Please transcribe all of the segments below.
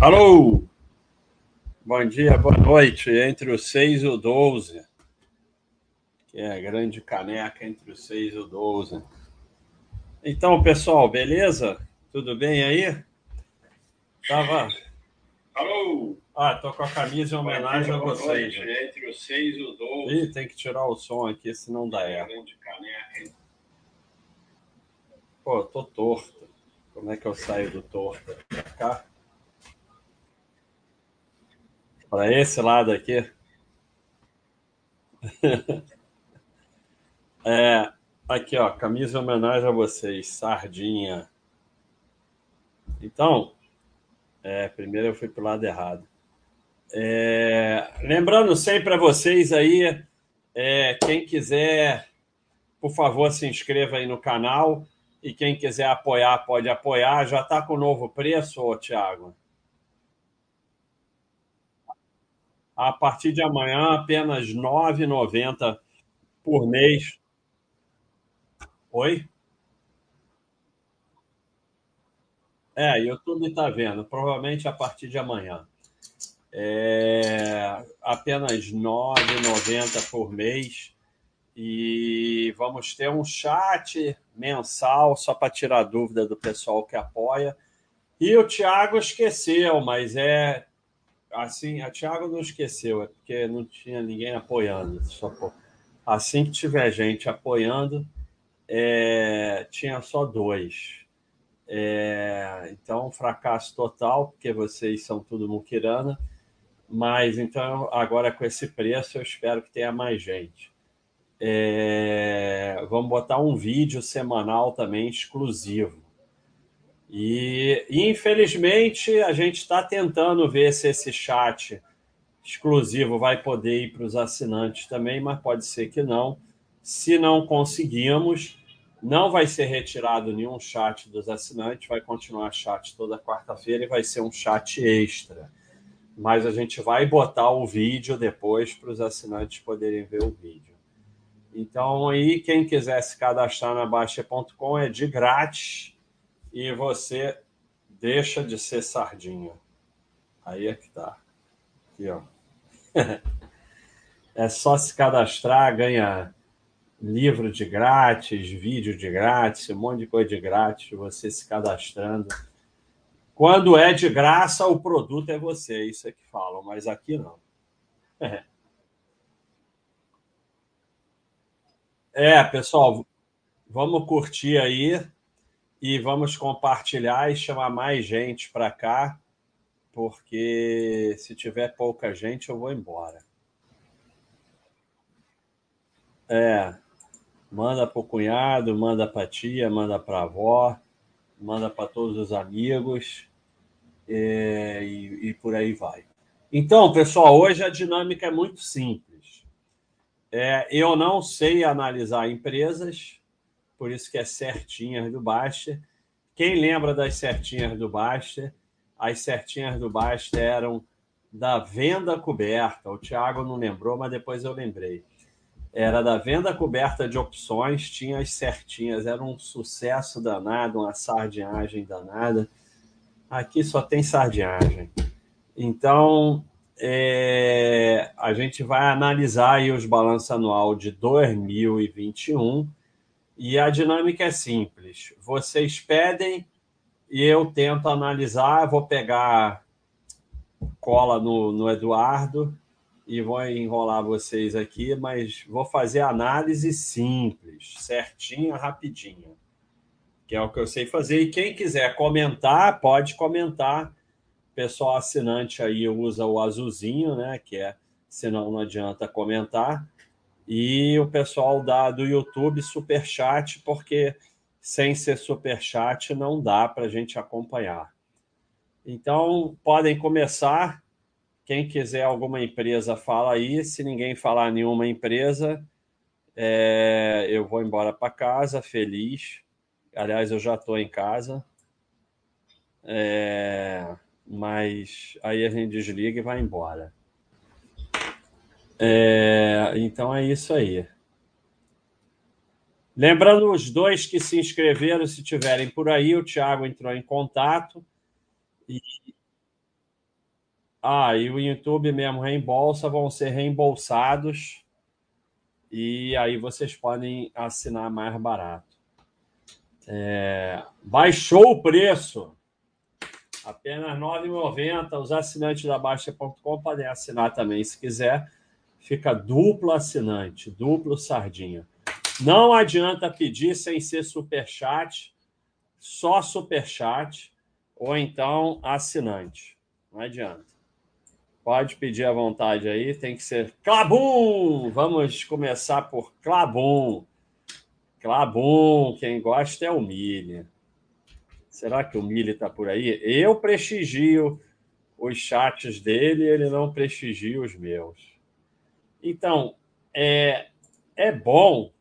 Alô! Bom dia, boa noite. Entre o 6 e o 12. Que é a grande caneca entre o 6 e o 12. Então, pessoal, beleza? Tudo bem aí? Tava. Alô! Ah, tô com a camisa em homenagem a vocês. Noite, entre o 6 e o 12. Ih, tem que tirar o som aqui, senão dá erro. Grande caneca. Pô, tô torto. Como é que eu saio do torto? Pra cá? Para esse lado aqui. é, aqui, ó, camisa em homenagem a vocês, sardinha. Então, é, primeiro eu fui pro lado errado. É, lembrando sempre a vocês aí, é, quem quiser, por favor, se inscreva aí no canal. E quem quiser apoiar, pode apoiar. Já está com o novo preço, Tiago? A partir de amanhã, apenas R$ 9,90 por mês. Oi? É, YouTube está vendo. Provavelmente a partir de amanhã. É, apenas R$ 9,90 por mês. E vamos ter um chat mensal só para tirar dúvida do pessoal que apoia. E o Thiago esqueceu, mas é assim, a Thiago não esqueceu, é porque não tinha ninguém apoiando. Só assim que tiver gente apoiando, é, tinha só dois. É, então, fracasso total, porque vocês são tudo muquirana. Mas então, agora com esse preço, eu espero que tenha mais gente. É, vamos botar um vídeo semanal também exclusivo. E, infelizmente, a gente está tentando ver se esse chat exclusivo vai poder ir para os assinantes também, mas pode ser que não. Se não conseguirmos, não vai ser retirado nenhum chat dos assinantes, vai continuar chat toda quarta-feira e vai ser um chat extra. Mas a gente vai botar o vídeo depois para os assinantes poderem ver o vídeo. Então, aí, quem quiser se cadastrar na Baixa.com é de grátis e você deixa de ser sardinha. Aí é que tá. Aqui, ó. é só se cadastrar, ganha livro de grátis, vídeo de grátis, um monte de coisa de grátis, você se cadastrando. Quando é de graça, o produto é você, isso é que falam, mas aqui não. É, pessoal, vamos curtir aí e vamos compartilhar e chamar mais gente para cá, porque se tiver pouca gente, eu vou embora. É, manda para o cunhado, manda para tia, manda para avó, manda para todos os amigos é, e, e por aí vai. Então, pessoal, hoje a dinâmica é muito simples. É, eu não sei analisar empresas, por isso que é certinhas do Basta. Quem lembra das certinhas do Basta? As certinhas do Basta eram da venda coberta. O Thiago não lembrou, mas depois eu lembrei. Era da venda coberta de opções, tinha as certinhas, era um sucesso danado, uma sardinhagem danada. Aqui só tem sardinhagem. Então, é, a gente vai analisar os balanços anual de 2021 e a dinâmica é simples. Vocês pedem e eu tento analisar. Vou pegar cola no, no Eduardo e vou enrolar vocês aqui, mas vou fazer análise simples, certinha, rapidinha, que é o que eu sei fazer. E quem quiser comentar, pode comentar pessoal assinante aí usa o azulzinho, né? Que é, senão não adianta comentar. E o pessoal da, do YouTube, super chat, porque sem ser super chat não dá para a gente acompanhar. Então, podem começar. Quem quiser alguma empresa, fala aí. Se ninguém falar nenhuma empresa, é, eu vou embora para casa, feliz. Aliás, eu já estou em casa. É mas aí a gente desliga e vai embora. É, então é isso aí. Lembrando os dois que se inscreveram, se tiverem por aí, o Thiago entrou em contato E... Ah, e o YouTube mesmo reembolsa, vão ser reembolsados e aí vocês podem assinar mais barato. É... Baixou o preço. Apenas R$ 9,90. Os assinantes da Baixa.com podem assinar também, se quiser. Fica duplo assinante, duplo sardinha. Não adianta pedir sem ser superchat, só superchat ou então assinante. Não adianta. Pode pedir à vontade aí, tem que ser Clabum! Vamos começar por Clabum. Clabum, quem gosta é o Mili. Será que o Mili está por aí? Eu prestigio os chats dele, ele não prestigia os meus. Então, é, é bom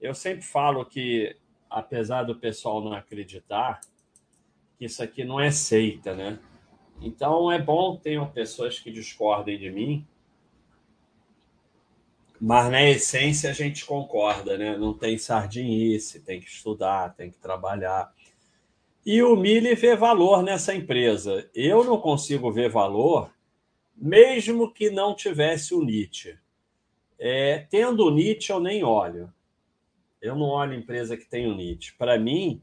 eu sempre falo que, apesar do pessoal não acreditar, que isso aqui não é seita, né? Então é bom ter pessoas que discordem de mim, mas na essência a gente concorda, né? Não tem sardinice, tem que estudar, tem que trabalhar. E o Mili vê valor nessa empresa. Eu não consigo ver valor, mesmo que não tivesse o Nietzsche. É, tendo o Nietzsche, eu nem olho. Eu não olho empresa que tem o NIT. Para mim,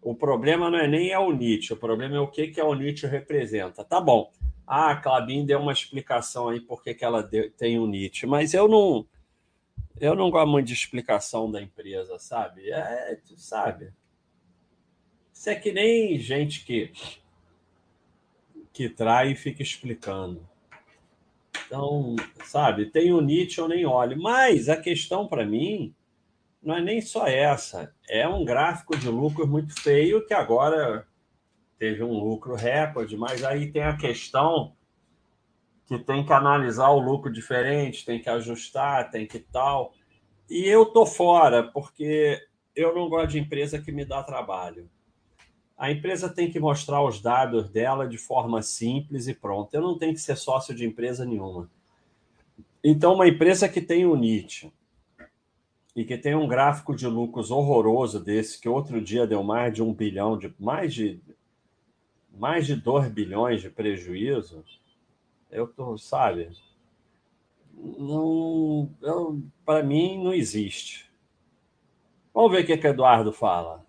o problema não é nem é o NIT, o problema é o que, que a NIT representa. Tá bom. Ah, a Clabin deu uma explicação aí por que, ela deu, tem o NIT, mas eu não eu não gosto muito de explicação da empresa, sabe? É, sabe? Isso é que nem gente que que trai e fica explicando. Então, sabe, tem o NIT eu nem olho. Mas a questão para mim não é nem só essa, é um gráfico de lucro muito feio que agora teve um lucro recorde, mas aí tem a questão que tem que analisar o lucro diferente, tem que ajustar, tem que tal. E eu tô fora, porque eu não gosto de empresa que me dá trabalho. A empresa tem que mostrar os dados dela de forma simples e pronto. Eu não tenho que ser sócio de empresa nenhuma. Então, uma empresa que tem o NIT, e que tem um gráfico de lucros horroroso desse, que outro dia deu mais de um bilhão, de mais de mais de 2 bilhões de prejuízo, eu tô, sabe, não, para mim não existe. Vamos ver o que, que Eduardo fala.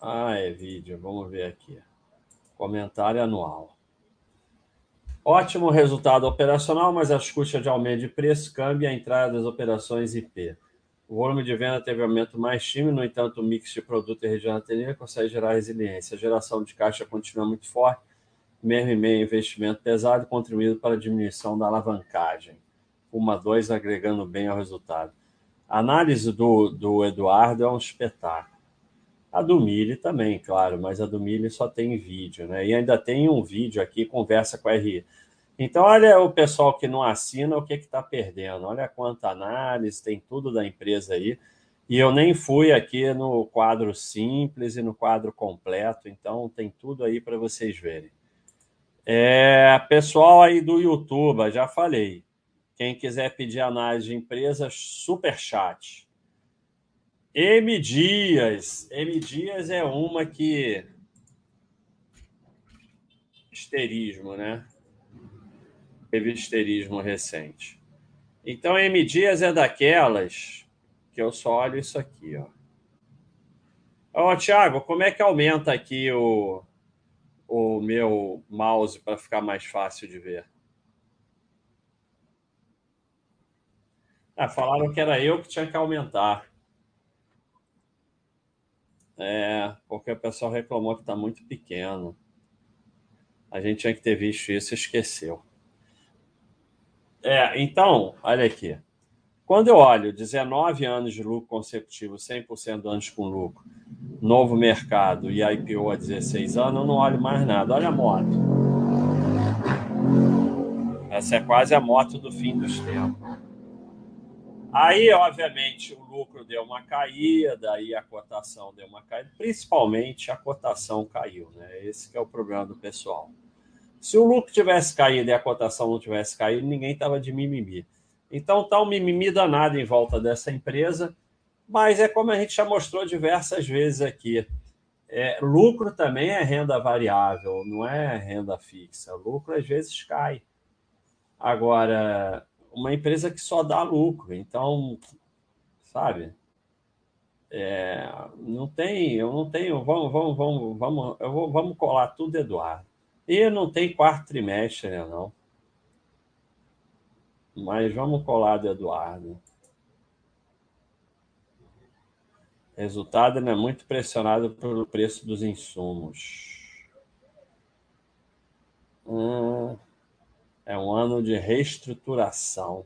Ah, é vídeo, vamos ver aqui. Comentário anual. Ótimo resultado operacional, mas as custas de aumento de preço, câmbio e a entrada das operações IP. O volume de venda teve aumento mais tímido, no entanto, o mix de produto e região atendida consegue gerar resiliência. A geração de caixa continua muito forte, mesmo em meio investimento pesado, contribuindo para a diminuição da alavancagem. Uma, dois, agregando bem ao resultado. A análise do, do Eduardo é um espetáculo. A do Mili também, claro, mas a do Mili só tem vídeo, né? E ainda tem um vídeo aqui, conversa com a RI. Então, olha o pessoal que não assina, o que está perdendo. Olha quanta análise, tem tudo da empresa aí. E eu nem fui aqui no quadro simples e no quadro completo, então tem tudo aí para vocês verem. É, pessoal aí do YouTube, já falei. Quem quiser pedir análise de empresa, super chat. M Dias. M Dias é uma que. Esterismo, né? Teve esterismo recente. Então, M Dias é daquelas que eu só olho isso aqui, ó. Ó, Thiago, como é que aumenta aqui o, o meu mouse para ficar mais fácil de ver? Ah, falaram que era eu que tinha que aumentar. É, porque o pessoal reclamou que está muito pequeno. A gente tinha que ter visto isso e esqueceu. É, então, olha aqui. Quando eu olho 19 anos de lucro consecutivo, 100% de anos com lucro, novo mercado e IPO há 16 anos, eu não olho mais nada. Olha a moto. Essa é quase a moto do fim dos tempos. Aí, obviamente, o lucro deu uma caída, aí a cotação deu uma caída, principalmente a cotação caiu, né? Esse é o problema do pessoal. Se o lucro tivesse caído e a cotação não tivesse caído, ninguém estava de mimimi. Então tá um mimimi danado em volta dessa empresa, mas é como a gente já mostrou diversas vezes aqui. É, lucro também é renda variável, não é renda fixa. Lucro às vezes cai. Agora, uma empresa que só dá lucro, então, sabe? É, não tem, eu não tenho. Vamos, vamos, vamos, vamos, eu vou, vamos colar tudo, Eduardo. E não tem quarto trimestre, né, não. Mas vamos colar do Eduardo. Resultado é muito pressionado pelo preço dos insumos. Hum, é um ano de reestruturação.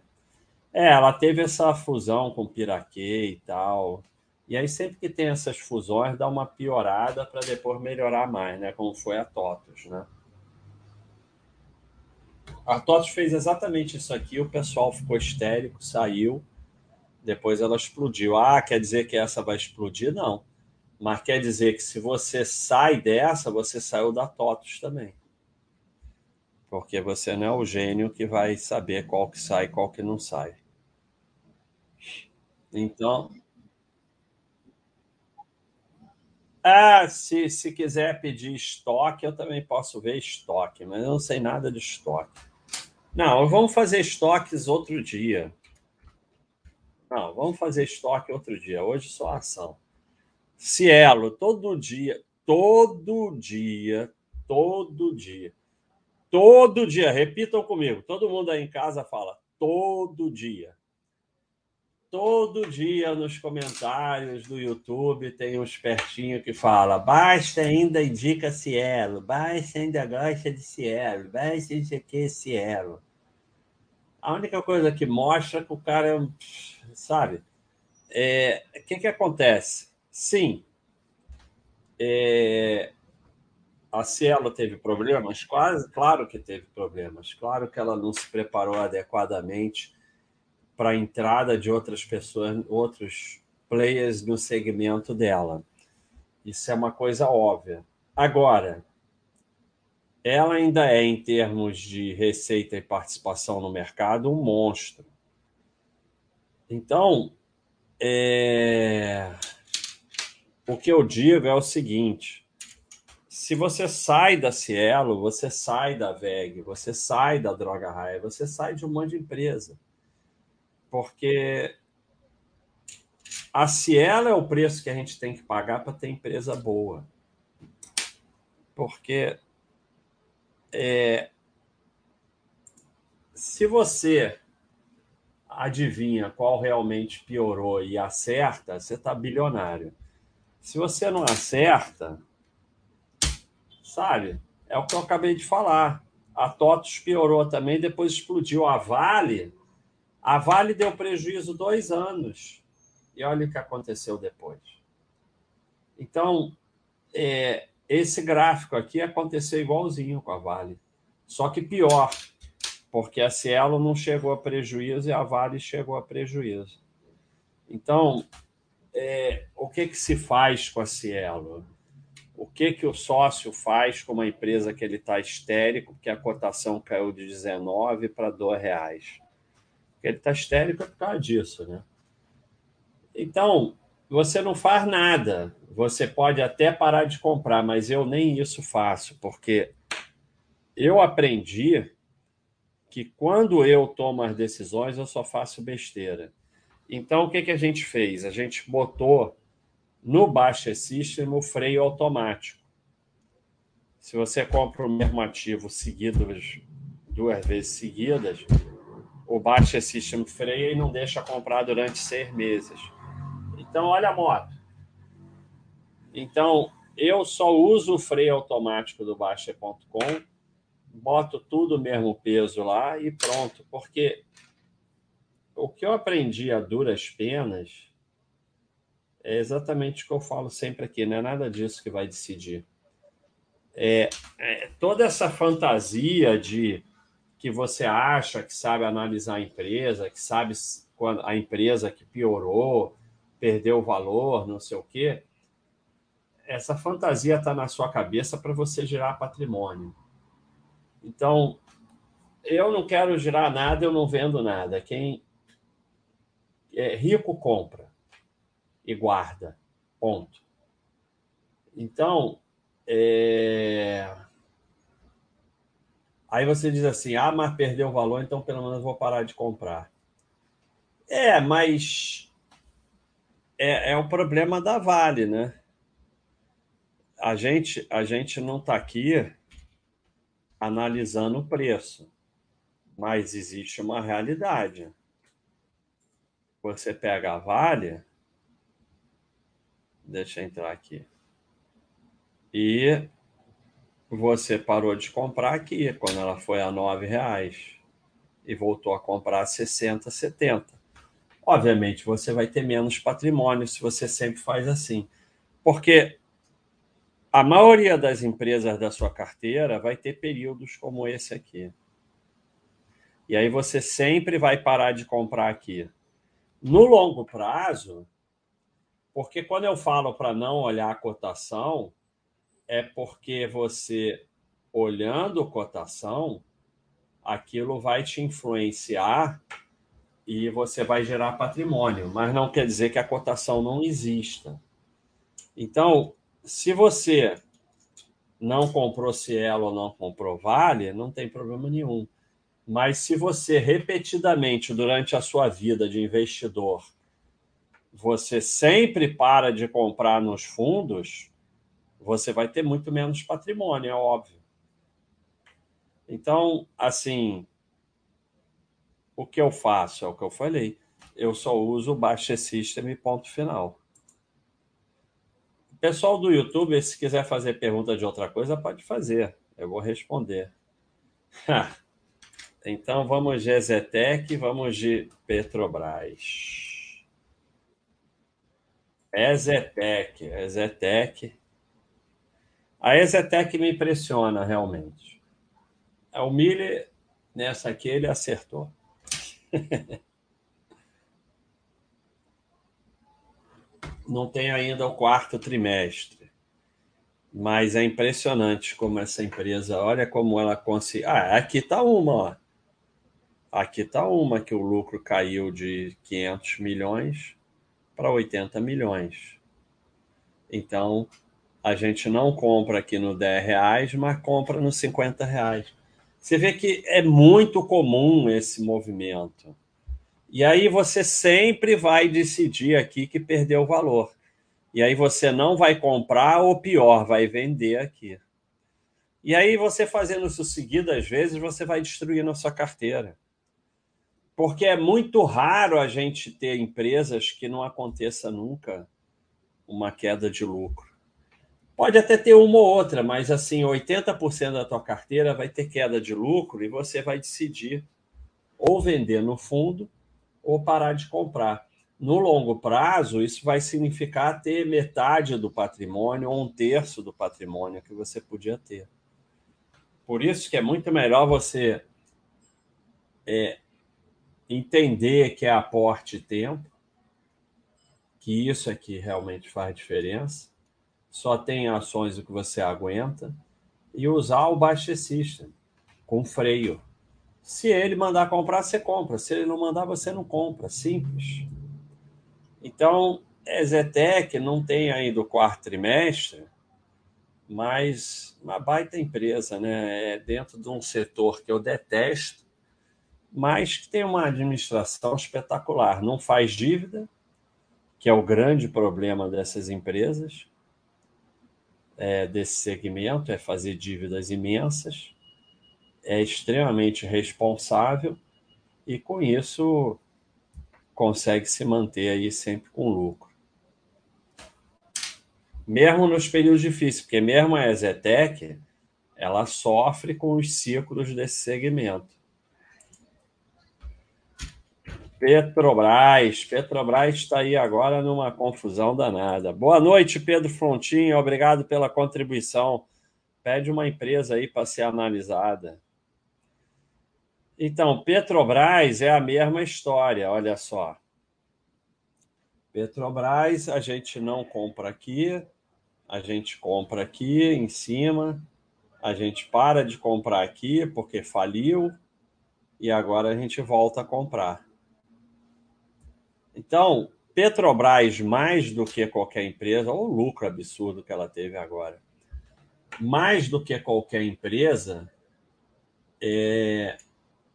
É, ela teve essa fusão com Piraquê e tal. E aí, sempre que tem essas fusões, dá uma piorada para depois melhorar mais, né? Como foi a TOTUS, né? A TOTUS fez exatamente isso aqui, o pessoal ficou histérico, saiu, depois ela explodiu. Ah, quer dizer que essa vai explodir? Não. Mas quer dizer que se você sai dessa, você saiu da TOTUS também. Porque você não é o gênio que vai saber qual que sai e qual que não sai. Então. Ah, se, se quiser pedir estoque, eu também posso ver estoque, mas eu não sei nada de estoque. Não, vamos fazer estoques outro dia. Não, vamos fazer estoque outro dia. Hoje só ação. Cielo, todo dia, todo dia, todo dia, todo dia, repitam comigo. Todo mundo aí em casa fala todo dia. Todo dia nos comentários do YouTube tem um espertinho que fala: basta ainda indica Cielo, basta ainda gosta de Cielo, basta isso aqui Cielo. A única coisa que mostra que o cara é um. Sabe? É, o que, que acontece? Sim, é, a Cielo teve problemas, quase, claro que teve problemas, claro que ela não se preparou adequadamente para a entrada de outras pessoas, outros players no segmento dela. Isso é uma coisa óbvia. Agora, ela ainda é, em termos de receita e participação no mercado, um monstro. Então, é... o que eu digo é o seguinte: se você sai da Cielo, você sai da VEG, você sai da Droga Raia, você sai de um monte de empresa porque a Cielo é o preço que a gente tem que pagar para ter empresa boa. Porque é, se você adivinha qual realmente piorou e acerta, você está bilionário. Se você não acerta, sabe? É o que eu acabei de falar. A TOTUS piorou também, depois explodiu. A Vale a Vale deu prejuízo dois anos. E olha o que aconteceu depois. Então, é, esse gráfico aqui aconteceu igualzinho com a Vale. Só que pior, porque a Cielo não chegou a prejuízo e a Vale chegou a prejuízo. Então, é, o que, que se faz com a Cielo? O que, que o sócio faz com uma empresa que ele está histérico, porque a cotação caiu de 19 para 2 reais? Ele está histérico por causa disso, né? Então, você não faz nada. Você pode até parar de comprar, mas eu nem isso faço, porque eu aprendi que quando eu tomo as decisões, eu só faço besteira. Então, o que, que a gente fez? A gente botou no Baixa System o freio automático. Se você compra o mesmo ativo seguido duas vezes seguidas, o Baixa System freia e não deixa comprar durante seis meses. Então, olha a moto. Então, eu só uso o freio automático do Baixa.com, boto tudo o mesmo peso lá e pronto. Porque o que eu aprendi a duras penas é exatamente o que eu falo sempre aqui, não é nada disso que vai decidir. É, é toda essa fantasia de que você acha que sabe analisar a empresa, que sabe quando a empresa que piorou, perdeu valor, não sei o quê. Essa fantasia está na sua cabeça para você gerar patrimônio. Então, eu não quero girar nada, eu não vendo nada. Quem é rico compra e guarda. Ponto. Então, é... aí você diz assim: ah, mas perdeu o valor, então pelo menos vou parar de comprar. É, mas é, é um problema da Vale, né? A gente, a gente não está aqui analisando o preço, mas existe uma realidade. Você pega a Vale, deixa eu entrar aqui, e você parou de comprar aqui quando ela foi a nove reais e voltou a comprar a 60, 70. Obviamente você vai ter menos patrimônio se você sempre faz assim, porque a maioria das empresas da sua carteira vai ter períodos como esse aqui. E aí você sempre vai parar de comprar aqui. No longo prazo, porque quando eu falo para não olhar a cotação, é porque você, olhando cotação, aquilo vai te influenciar e você vai gerar patrimônio, mas não quer dizer que a cotação não exista. Então, se você não comprou Cielo ou não comprou Vale, não tem problema nenhum. Mas se você repetidamente durante a sua vida de investidor, você sempre para de comprar nos fundos, você vai ter muito menos patrimônio, é óbvio. Então, assim, o que eu faço é o que eu falei. Eu só uso o Baixa System ponto final. Pessoal do YouTube, se quiser fazer pergunta de outra coisa, pode fazer. Eu vou responder. então vamos de Ezetec, vamos de Petrobras. Ezetec, Ezetec. A Ezetec me impressiona realmente. O Miller, nessa aqui, ele acertou. Não tem ainda o quarto trimestre, mas é impressionante como essa empresa, olha como ela conseguiu. Ah, aqui está uma, ó. Aqui está uma que o lucro caiu de 500 milhões para 80 milhões. Então, a gente não compra aqui no 10 reais, mas compra no 50 reais. Você vê que é muito comum esse movimento. E aí você sempre vai decidir aqui que perdeu valor. E aí você não vai comprar ou pior, vai vender aqui. E aí você fazendo isso seguido, às vezes você vai destruindo a sua carteira. Porque é muito raro a gente ter empresas que não aconteça nunca uma queda de lucro. Pode até ter uma ou outra, mas assim, 80% da tua carteira vai ter queda de lucro e você vai decidir ou vender no fundo ou parar de comprar. No longo prazo, isso vai significar ter metade do patrimônio ou um terço do patrimônio que você podia ter. Por isso que é muito melhor você é, entender que é aporte tempo, que isso é que realmente faz diferença, só tem ações o que você aguenta e usar o Baixa System com freio. Se ele mandar comprar, você compra. Se ele não mandar, você não compra. Simples. Então, Zetec não tem ainda o quarto trimestre, mas uma baita empresa, né? É dentro de um setor que eu detesto, mas que tem uma administração espetacular. Não faz dívida, que é o grande problema dessas empresas é, desse segmento é fazer dívidas imensas, é extremamente responsável e com isso consegue se manter aí sempre com lucro. Mesmo nos períodos difíceis, porque mesmo a Ezetec, ela sofre com os ciclos desse segmento. Petrobras. Petrobras está aí agora numa confusão danada. Boa noite, Pedro Frontinho. Obrigado pela contribuição. Pede uma empresa aí para ser analisada. Então, Petrobras é a mesma história, olha só. Petrobras, a gente não compra aqui, a gente compra aqui em cima, a gente para de comprar aqui porque faliu e agora a gente volta a comprar. Então, Petrobras, mais do que qualquer empresa, ou o lucro absurdo que ela teve agora, mais do que qualquer empresa, é,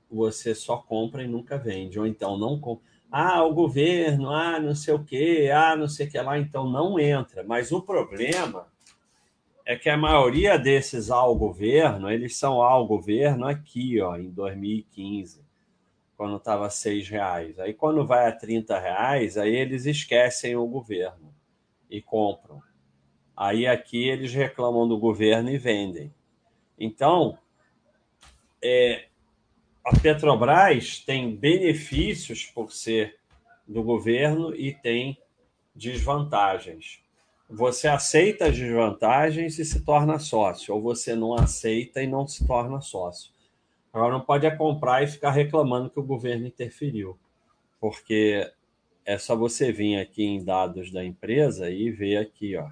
você só compra e nunca vende, ou então não compra. Ah, o governo, ah, não sei o quê, ah, não sei o que lá, então não entra. Mas o problema é que a maioria desses ao governo, eles são ao governo aqui, ó, em 2015, quando estava seis reais. Aí quando vai a 30 reais, aí eles esquecem o governo e compram. Aí aqui eles reclamam do governo e vendem. Então, é, a Petrobras tem benefícios por ser do governo e tem desvantagens. Você aceita as desvantagens e se torna sócio, ou você não aceita e não se torna sócio. Agora não pode é comprar e ficar reclamando que o governo interferiu, porque é só você vir aqui em dados da empresa e ver aqui, ó.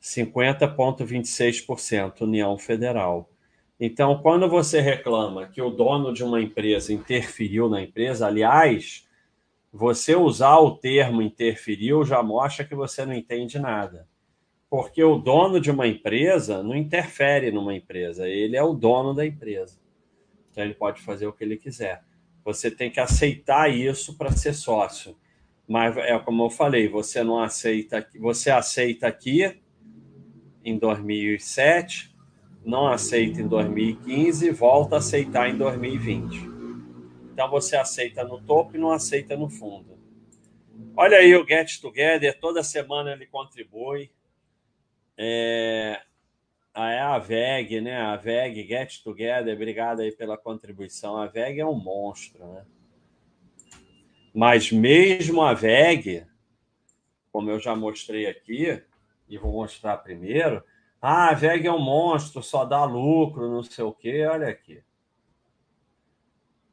50,26% União Federal. Então, quando você reclama que o dono de uma empresa interferiu na empresa, aliás, você usar o termo interferiu já mostra que você não entende nada. Porque o dono de uma empresa não interfere numa empresa, ele é o dono da empresa. Então, ele pode fazer o que ele quiser. Você tem que aceitar isso para ser sócio. Mas é como eu falei, você não aceita, você aceita aqui em 2007, não aceita em 2015 e volta a aceitar em 2020. Então você aceita no topo e não aceita no fundo. Olha aí o Get Together, toda semana ele contribui. É, a VEG, né? A VEG, Get Together, obrigado aí pela contribuição. A VEG é um monstro, né? Mas mesmo a VEG, como eu já mostrei aqui, e vou mostrar primeiro. Ah, a VEG é um monstro, só dá lucro, não sei o quê. Olha aqui.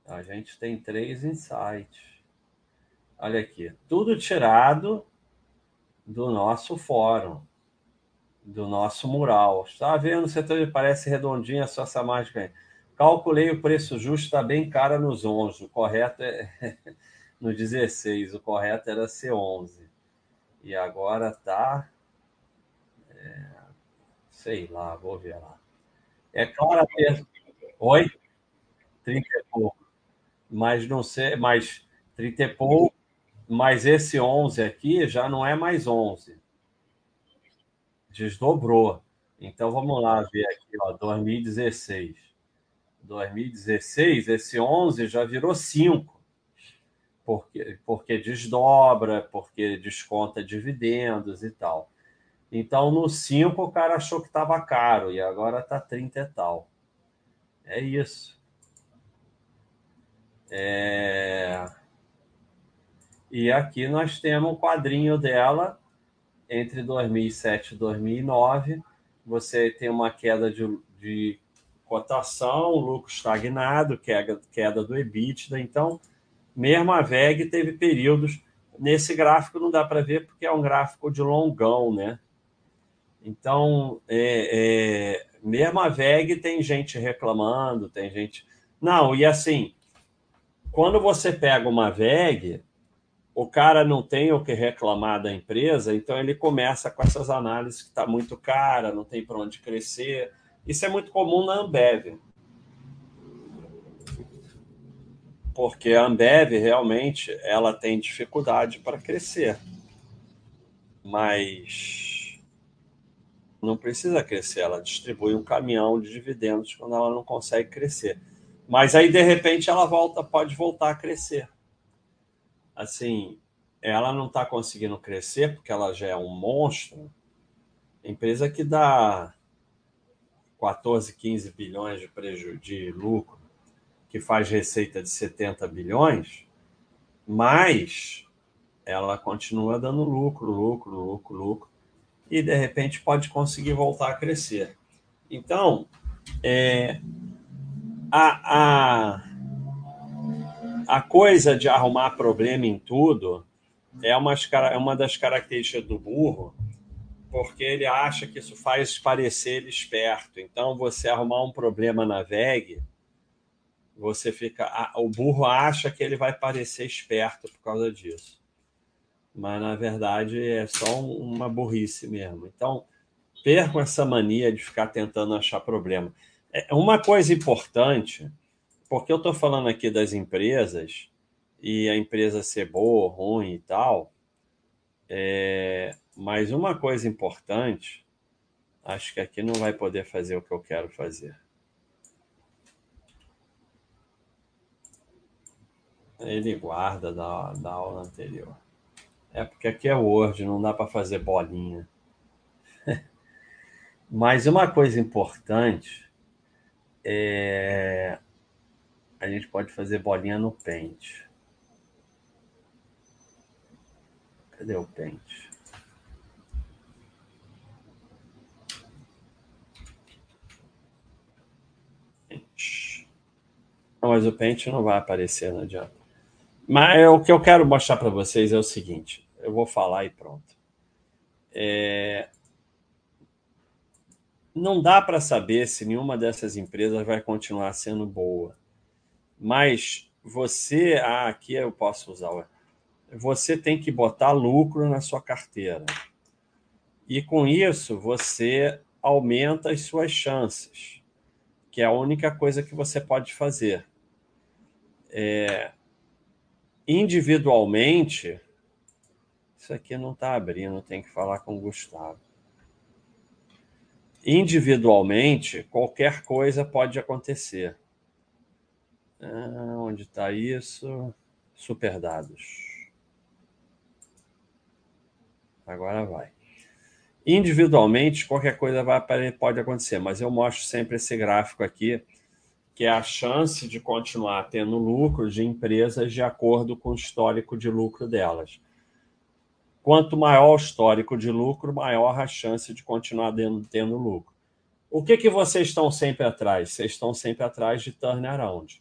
A gente tem três insights. Olha aqui. Tudo tirado do nosso fórum, do nosso mural. Está vendo? O setor parece redondinho, é só essa mágica aí. Calculei o preço justo, está bem cara nos 11. O correto é no 16. O correto era ser 11. E agora está sei lá, vou ver lá. É claro ter. Oi? 30 e pouco. Mas não sei, mas 30 e pouco, mas esse 11 aqui já não é mais 11. Desdobrou. Então vamos lá ver aqui, ó, 2016. 2016, esse 11 já virou 5. Porque, porque desdobra, porque desconta dividendos e tal. Então, no 5, o cara achou que estava caro e agora está 30 e tal. É isso. É... E aqui nós temos um quadrinho dela entre 2007 e 2009. Você tem uma queda de, de cotação, lucro estagnado, queda, queda do EBITDA. Então, mesmo a VEG teve períodos. Nesse gráfico não dá para ver porque é um gráfico de longão, né? Então, é, é, mesmo a VEG tem gente reclamando, tem gente. Não, e assim, quando você pega uma VEG, o cara não tem o que reclamar da empresa, então ele começa com essas análises que está muito cara, não tem para onde crescer. Isso é muito comum na Ambev. Porque a Ambev realmente ela tem dificuldade para crescer. Mas não precisa crescer, ela distribui um caminhão de dividendos quando ela não consegue crescer. Mas aí, de repente, ela volta, pode voltar a crescer. Assim, ela não está conseguindo crescer porque ela já é um monstro. Empresa que dá 14, 15 bilhões de, prejuízo, de lucro, que faz receita de 70 bilhões, mas ela continua dando lucro, lucro, lucro, lucro e de repente pode conseguir voltar a crescer. Então, é, a, a, a coisa de arrumar problema em tudo é uma, é uma das características do burro, porque ele acha que isso faz parecer ele esperto. Então, você arrumar um problema na VEG você fica. O burro acha que ele vai parecer esperto por causa disso. Mas na verdade é só uma burrice mesmo. Então, percam essa mania de ficar tentando achar problema. É uma coisa importante, porque eu estou falando aqui das empresas e a empresa ser boa, ruim e tal. É... Mas uma coisa importante, acho que aqui não vai poder fazer o que eu quero fazer. Ele guarda da, da aula anterior. É porque aqui é Word, não dá para fazer bolinha. Mas uma coisa importante é a gente pode fazer bolinha no Paint. Cadê o Paint? Não, mas o Paint não vai aparecer, não adianta. Mas é, o que eu quero mostrar para vocês é o seguinte: eu vou falar e pronto. É... Não dá para saber se nenhuma dessas empresas vai continuar sendo boa. Mas você, ah, aqui eu posso usar. Você tem que botar lucro na sua carteira. E com isso você aumenta as suas chances, que é a única coisa que você pode fazer. É, individualmente, isso aqui não está abrindo, tem que falar com o Gustavo. Individualmente, qualquer coisa pode acontecer. Ah, onde está isso? Superdados. Agora vai. Individualmente, qualquer coisa vai, pode acontecer, mas eu mostro sempre esse gráfico aqui que é a chance de continuar tendo lucro de empresas de acordo com o histórico de lucro delas. Quanto maior o histórico de lucro, maior a chance de continuar tendo lucro. O que, que vocês estão sempre atrás? Vocês estão sempre atrás de turnaround.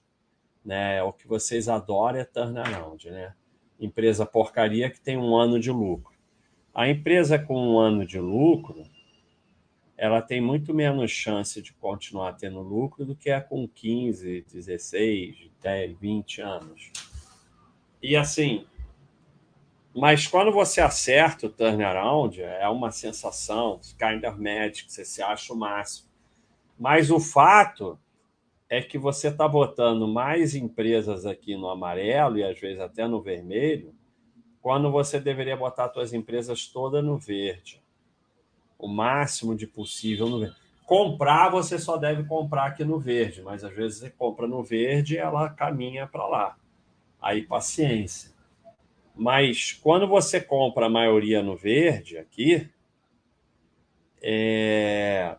Né? O que vocês adoram é turnaround. Né? Empresa porcaria que tem um ano de lucro. A empresa com um ano de lucro, ela tem muito menos chance de continuar tendo lucro do que a com 15, 16, 10, 20 anos. E assim, mas quando você acerta o turnaround, é uma sensação, kind of magic, você se acha o máximo. Mas o fato é que você está botando mais empresas aqui no amarelo e às vezes até no vermelho, quando você deveria botar suas empresas todas no verde o máximo de possível no verde. Comprar, você só deve comprar aqui no verde, mas às vezes você compra no verde e ela caminha para lá. Aí, paciência. Mas quando você compra a maioria no verde aqui, é...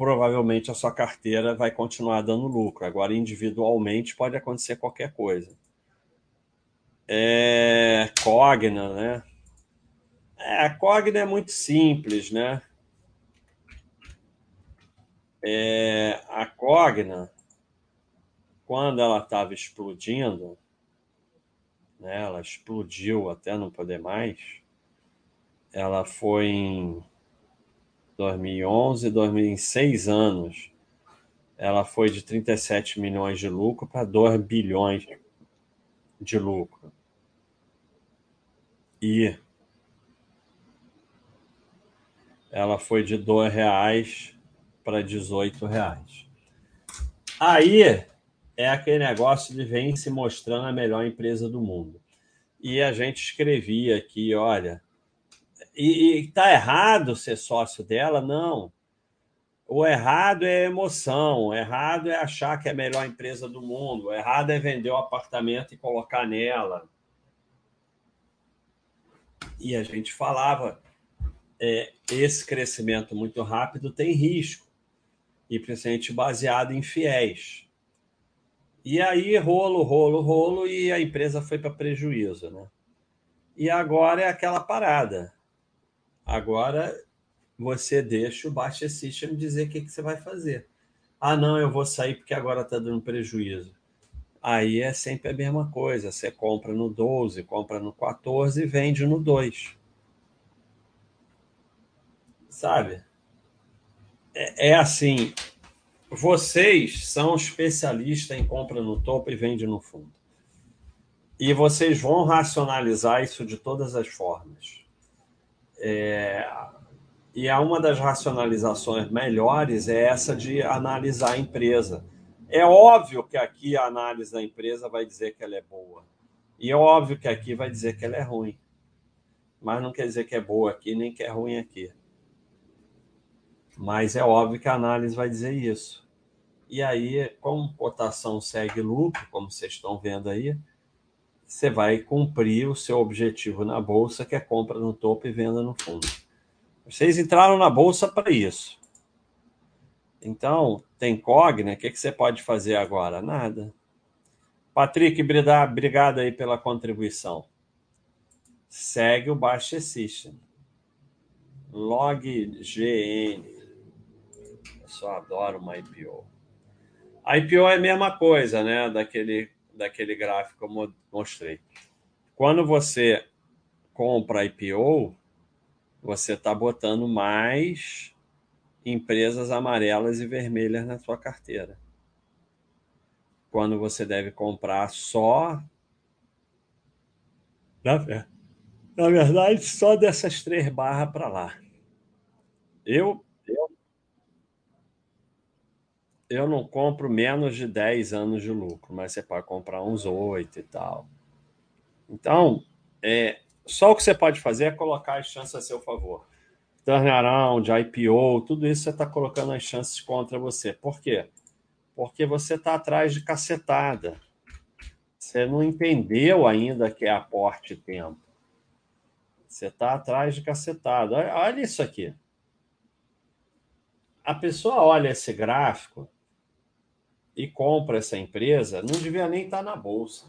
provavelmente a sua carteira vai continuar dando lucro. Agora, individualmente, pode acontecer qualquer coisa. É... Cogna, né? É, a Cogna é muito simples, né? É, a Cogna, quando ela estava explodindo, né, ela explodiu até não poder mais, ela foi em 2011, 2006 anos, ela foi de 37 milhões de lucro para 2 bilhões de lucro. E ela foi de R$ reais para R$ reais. Aí é aquele negócio de vem se mostrando a melhor empresa do mundo. E a gente escrevia aqui, olha, e, está errado ser sócio dela? Não. O errado é emoção, o errado é achar que é a melhor empresa do mundo, o errado é vender o apartamento e colocar nela. E a gente falava, é, esse crescimento muito rápido tem risco, e principalmente baseado em fiéis. E aí, rolo, rolo, rolo, e a empresa foi para prejuízo. Né? E agora é aquela parada. Agora você deixa o Baixa System dizer o que, que você vai fazer. Ah, não, eu vou sair porque agora está dando prejuízo. Aí é sempre a mesma coisa. Você compra no 12, compra no 14 e vende no 2 sabe? É, é assim, vocês são especialistas em compra no topo e vende no fundo. E vocês vão racionalizar isso de todas as formas. É, e a uma das racionalizações melhores é essa de analisar a empresa. É óbvio que aqui a análise da empresa vai dizer que ela é boa. E é óbvio que aqui vai dizer que ela é ruim. Mas não quer dizer que é boa aqui, nem que é ruim aqui. Mas é óbvio que a análise vai dizer isso. E aí, como cotação segue lucro, como vocês estão vendo aí, você vai cumprir o seu objetivo na bolsa, que é compra no topo e venda no fundo. Vocês entraram na bolsa para isso. Então, tem cogna, o que, que você pode fazer agora? Nada. Patrick, obrigado aí pela contribuição. Segue o Baixa System. Log GN. Eu só adoro uma IPO. A IPO é a mesma coisa, né? Daquele, daquele gráfico que eu mostrei. Quando você compra IPO, você está botando mais empresas amarelas e vermelhas na sua carteira. Quando você deve comprar só. Na, verdade, só dessas três barras para lá. Eu, eu, não compro menos de 10 anos de lucro, mas você pode comprar uns 8 e tal. Então, é, só o que você pode fazer é colocar as chances a seu favor. Turnaround, IPO, tudo isso você está colocando as chances contra você. Por quê? Porque você está atrás de cacetada. Você não entendeu ainda que é aporte tempo. Você está atrás de cacetada. Olha, olha isso aqui. A pessoa olha esse gráfico e compra essa empresa, não devia nem estar tá na bolsa.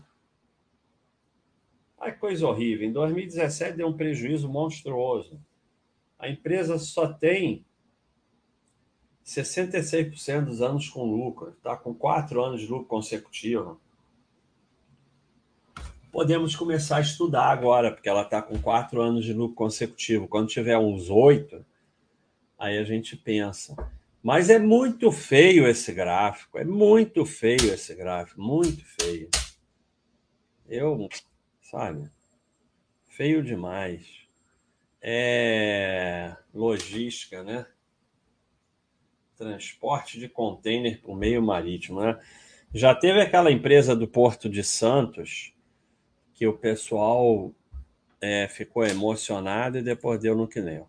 Que coisa horrível. Em 2017 deu um prejuízo monstruoso. A empresa só tem 66% dos anos com lucro. Está com quatro anos de lucro consecutivo. Podemos começar a estudar agora, porque ela está com quatro anos de lucro consecutivo. Quando tiver uns oito, aí a gente pensa. Mas é muito feio esse gráfico. É muito feio esse gráfico. Muito feio. Eu sabe? Feio demais. É logística, né? Transporte de container por meio marítimo, né? Já teve aquela empresa do Porto de Santos que o pessoal é, ficou emocionado e depois deu no que nem.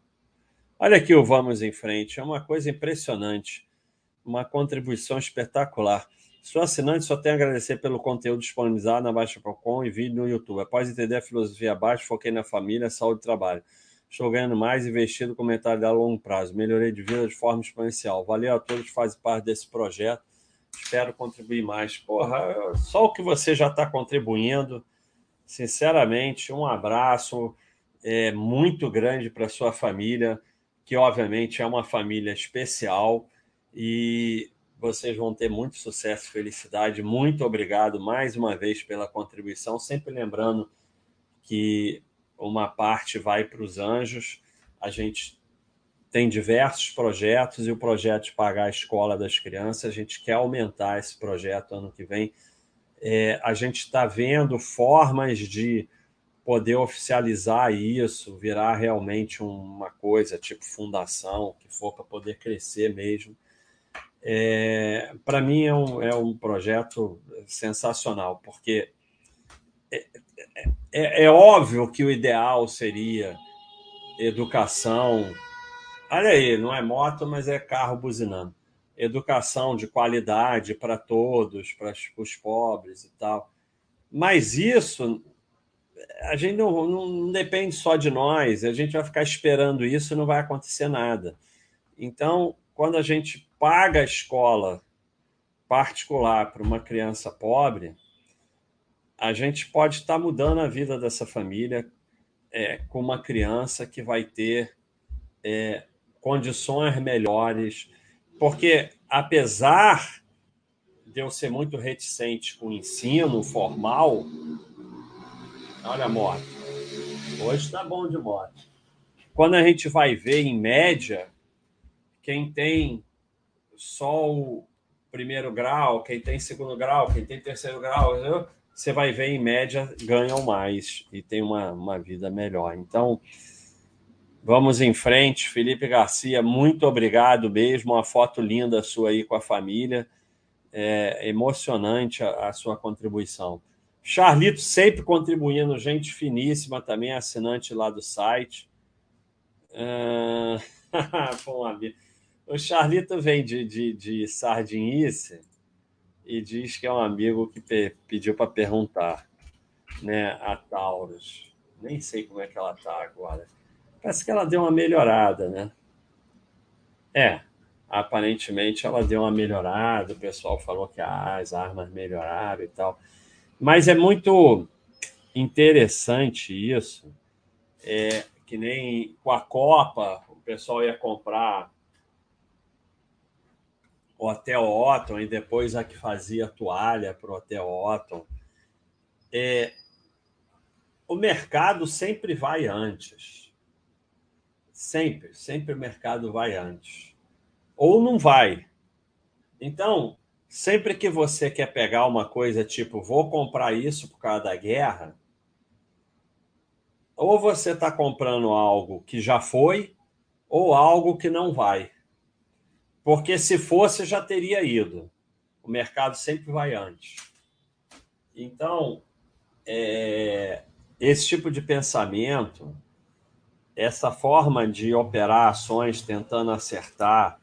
Olha aqui o Vamos em Frente, é uma coisa impressionante, uma contribuição espetacular. Sou assinante, só tenho a agradecer pelo conteúdo disponibilizado na Baixa.com e vídeo no YouTube. Após entender a filosofia Baixa, foquei na família, saúde e trabalho. Estou ganhando mais investindo com mentalidade a longo prazo. Melhorei de vida de forma exponencial. Valeu a todos que fazem parte desse projeto. Espero contribuir mais. Porra, só o que você já está contribuindo. Sinceramente, um abraço é, muito grande para sua família, que obviamente é uma família especial. E vocês vão ter muito sucesso, felicidade. Muito obrigado mais uma vez pela contribuição. Sempre lembrando que uma parte vai para os anjos. A gente tem diversos projetos e o projeto de pagar a escola das crianças, a gente quer aumentar esse projeto ano que vem. É, a gente está vendo formas de poder oficializar isso, virar realmente uma coisa tipo fundação, que for para poder crescer mesmo. É, Para mim é um, é um projeto sensacional, porque é, é, é, óbvio que o ideal seria educação. Olha aí, não é moto, mas é carro buzinando. Educação de qualidade para todos, para os pobres e tal. Mas isso a gente não, não, depende só de nós, a gente vai ficar esperando isso e não vai acontecer nada. Então, quando a gente paga a escola particular para uma criança pobre, a gente pode estar mudando a vida dessa família é, com uma criança que vai ter é, condições melhores, porque apesar de eu ser muito reticente com o ensino formal, olha a moto, hoje está bom de moto. Quando a gente vai ver, em média, quem tem o, primeiro grau, quem tem segundo grau, quem tem terceiro grau, você vai ver, em média, ganham mais e tem uma, uma vida melhor. Então, vamos em frente. Felipe Garcia, muito obrigado mesmo. Uma foto linda sua aí com a família. É emocionante a, a sua contribuição. Charlito sempre contribuindo, gente finíssima também, assinante lá do site. Uh... o Charlito vem de, de, de sardinice e diz que é um amigo que pe pediu para perguntar, né, a Taurus. Nem sei como é que ela está agora. Parece que ela deu uma melhorada, né? É, aparentemente ela deu uma melhorada, o pessoal falou que ah, as armas melhoraram e tal. Mas é muito interessante isso, é, que nem com a Copa, o pessoal ia comprar o Hotel Otton e depois a que fazia toalha para o Hotel Otton. É, o mercado sempre vai antes. Sempre, sempre o mercado vai antes. Ou não vai. Então, sempre que você quer pegar uma coisa tipo, vou comprar isso por causa da guerra, ou você está comprando algo que já foi, ou algo que não vai. Porque se fosse, já teria ido. O mercado sempre vai antes. Então, é, esse tipo de pensamento, essa forma de operar ações tentando acertar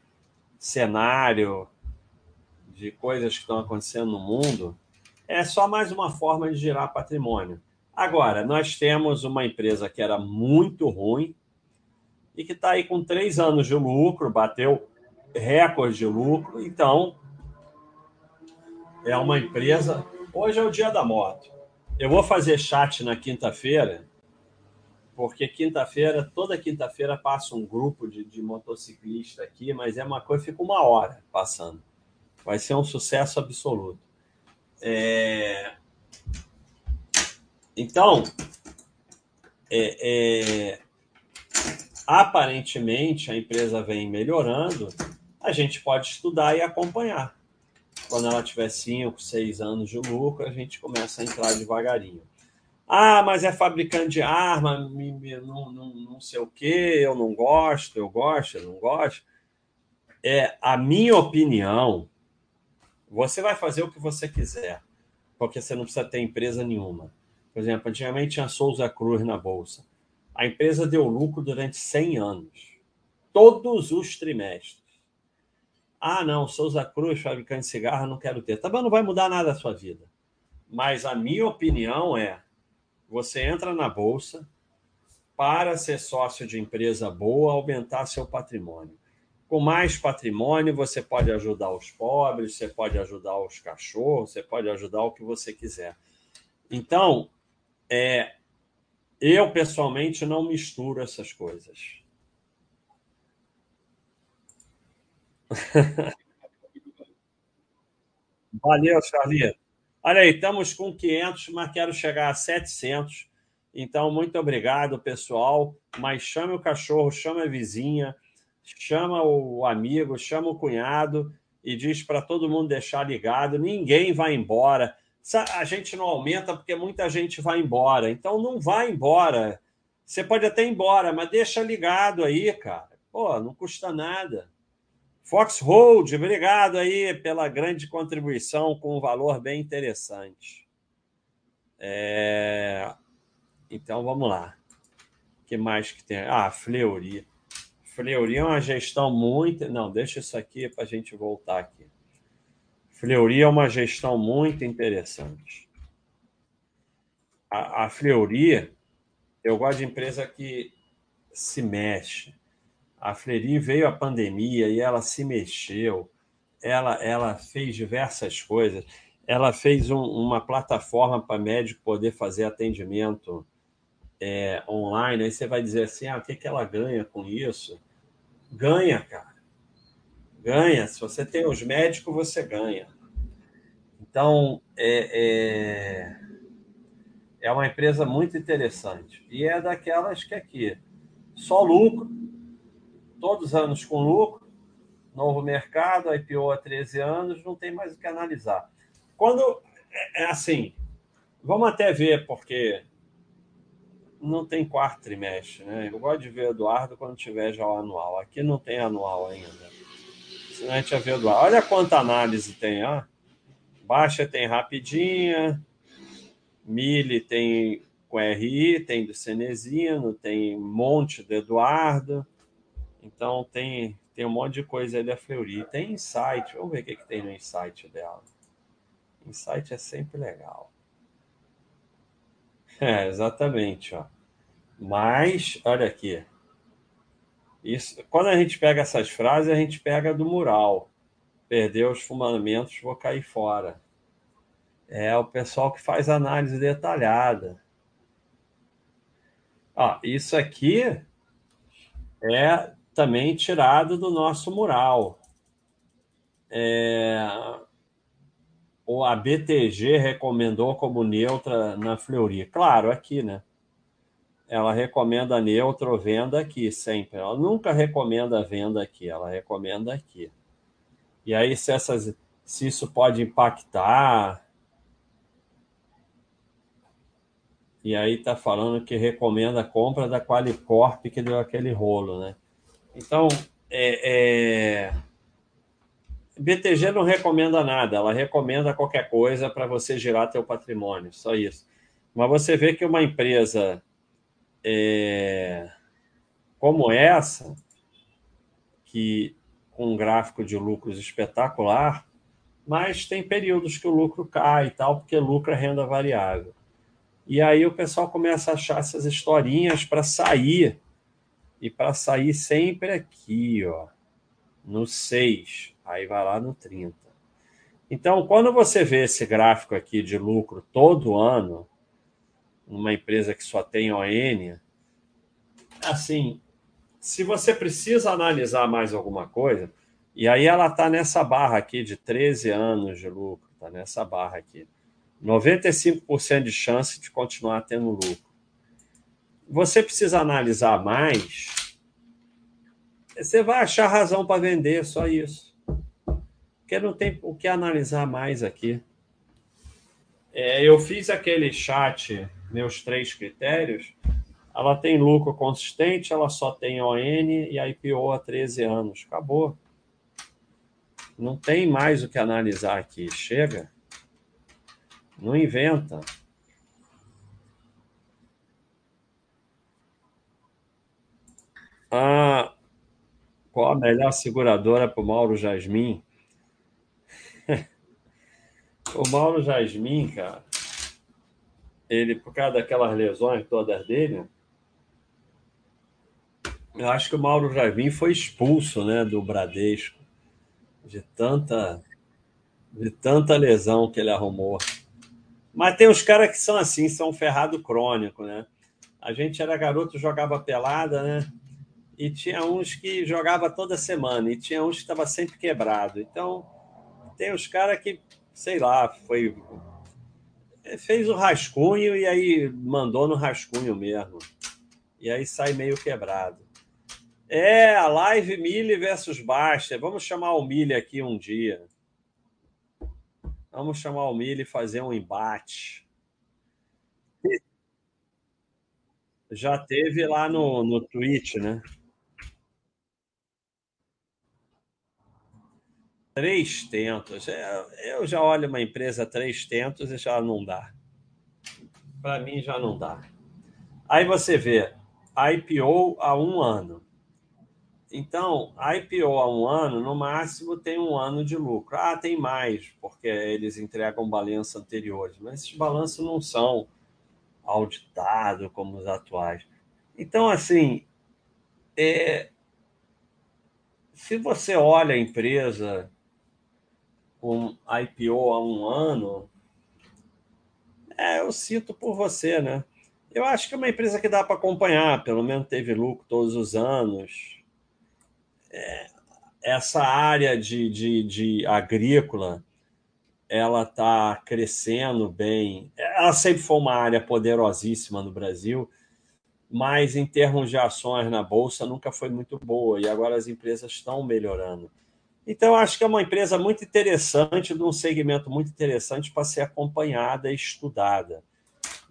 cenário de coisas que estão acontecendo no mundo, é só mais uma forma de gerar patrimônio. Agora, nós temos uma empresa que era muito ruim e que está aí com três anos de lucro, bateu recorde de lucro. Então, é uma empresa. Hoje é o dia da moto. Eu vou fazer chat na quinta-feira, porque quinta-feira, toda quinta-feira, passa um grupo de, de motociclista aqui, mas é uma coisa, fica uma hora passando. Vai ser um sucesso absoluto. É... Então, é, é... aparentemente a empresa vem melhorando a gente pode estudar e acompanhar. Quando ela tiver 5, 6 anos de lucro, a gente começa a entrar devagarinho. Ah, mas é fabricante de arma, não, não, não sei o quê, eu não gosto, eu gosto, eu não gosto. É a minha opinião. Você vai fazer o que você quiser, porque você não precisa ter empresa nenhuma. Por exemplo, antigamente tinha Souza Cruz na bolsa. A empresa deu lucro durante 100 anos, todos os trimestres. Ah, não, Souza Cruz, fabricante de cigarro, não quero ter. Tá não vai mudar nada a sua vida. Mas a minha opinião é: você entra na bolsa para ser sócio de empresa boa, aumentar seu patrimônio. Com mais patrimônio, você pode ajudar os pobres, você pode ajudar os cachorros, você pode ajudar o que você quiser. Então, é, eu pessoalmente não misturo essas coisas. Valeu, Charlie. Olha aí, estamos com 500, mas quero chegar a 700. Então, muito obrigado, pessoal. Mas chame o cachorro, chame a vizinha, chama o amigo, chama o cunhado e diz para todo mundo deixar ligado. Ninguém vai embora. A gente não aumenta porque muita gente vai embora. Então, não vai embora. Você pode até ir embora, mas deixa ligado aí, cara. Pô, não custa nada. Foxhold, obrigado aí pela grande contribuição com um valor bem interessante. É... Então vamos lá. O que mais que tem? Ah, Fleury. Fleury é uma gestão muito. Não, deixa isso aqui para a gente voltar aqui. Fleury é uma gestão muito interessante. A, a Fleury, eu gosto de empresa que se mexe a Fleury veio a pandemia e ela se mexeu, ela, ela fez diversas coisas. Ela fez um, uma plataforma para médico poder fazer atendimento é, online. Aí você vai dizer assim: ah, o que, que ela ganha com isso? Ganha, cara. Ganha. Se você tem os médicos, você ganha. Então, é, é, é uma empresa muito interessante. E é daquelas que aqui, só lucro, todos os anos com lucro, novo mercado, IPO há 13 anos, não tem mais o que analisar. Quando é, é assim, vamos até ver, porque não tem quarto trimestre, né? Eu gosto de ver Eduardo quando tiver já o anual. Aqui não tem anual ainda. Senão a gente ia ver Eduardo. Olha quanta análise tem, ó. Baixa tem rapidinha, Mille tem com RI, tem do Cenezino, tem monte do Eduardo. Então tem, tem um monte de coisa aí da Fleury. Tem insight, vamos ver o que, que tem no insight dela. Insight é sempre legal. É, exatamente, ó. Mas, olha aqui. Isso, quando a gente pega essas frases, a gente pega do mural. Perdeu os fundamentos, vou cair fora. É o pessoal que faz análise detalhada. Ó, isso aqui é também tirado do nosso mural. É, a BTG recomendou como neutra na Fleury. Claro, aqui, né? Ela recomenda neutra ou venda aqui, sempre. Ela nunca recomenda venda aqui, ela recomenda aqui. E aí, se, essas, se isso pode impactar. E aí está falando que recomenda a compra da Qualicorp, que deu aquele rolo, né? Então, é, é BTG não recomenda nada, ela recomenda qualquer coisa para você gerar teu patrimônio, só isso. Mas você vê que uma empresa é, como essa, que com um gráfico de lucros espetacular, mas tem períodos que o lucro cai e tal, porque lucro é renda variável. E aí o pessoal começa a achar essas historinhas para sair, e para sair sempre aqui, ó, no 6 Aí vai lá no 30. Então, quando você vê esse gráfico aqui de lucro todo ano, numa empresa que só tem ON, assim, se você precisa analisar mais alguma coisa, e aí ela está nessa barra aqui de 13 anos de lucro, está nessa barra aqui. 95% de chance de continuar tendo lucro. Você precisa analisar mais, você vai achar razão para vender, só isso porque não tem o que analisar mais aqui. É, eu fiz aquele chat, meus três critérios. Ela tem lucro consistente, ela só tem ON e IPO há 13 anos. Acabou. Não tem mais o que analisar aqui. Chega. Não inventa. Ah, qual a melhor seguradora para o Mauro Jasmin? O Mauro Jasmin, cara, ele, por causa daquelas lesões todas dele, eu acho que o Mauro Jasmin foi expulso, né, do Bradesco, de tanta, de tanta lesão que ele arrumou. Mas tem os caras que são assim, são ferrado crônico, né? A gente era garoto, jogava pelada, né? E tinha uns que jogava toda semana, e tinha uns que estava sempre quebrado. Então, tem os caras que sei lá, foi. Fez o rascunho e aí mandou no rascunho mesmo. E aí sai meio quebrado. É, a live Mille versus Baixa. Vamos chamar o Mille aqui um dia. Vamos chamar o Mille e fazer um embate. Já teve lá no, no Twitch, né? Três tentos. É, eu já olho uma empresa três tentos e já não dá. Para mim já não dá. Aí você vê IPO há um ano. Então, IPO há um ano, no máximo tem um ano de lucro. Ah, tem mais, porque eles entregam balanços anteriores, mas esses balanços não são auditados como os atuais. Então, assim, é... se você olha a empresa com IPO há um ano, é, eu cito por você, né? Eu acho que é uma empresa que dá para acompanhar, pelo menos teve lucro todos os anos. É, essa área de, de, de agrícola, ela está crescendo bem. Ela sempre foi uma área poderosíssima no Brasil, mas em termos de ações na bolsa nunca foi muito boa e agora as empresas estão melhorando. Então, acho que é uma empresa muito interessante, de um segmento muito interessante para ser acompanhada e estudada.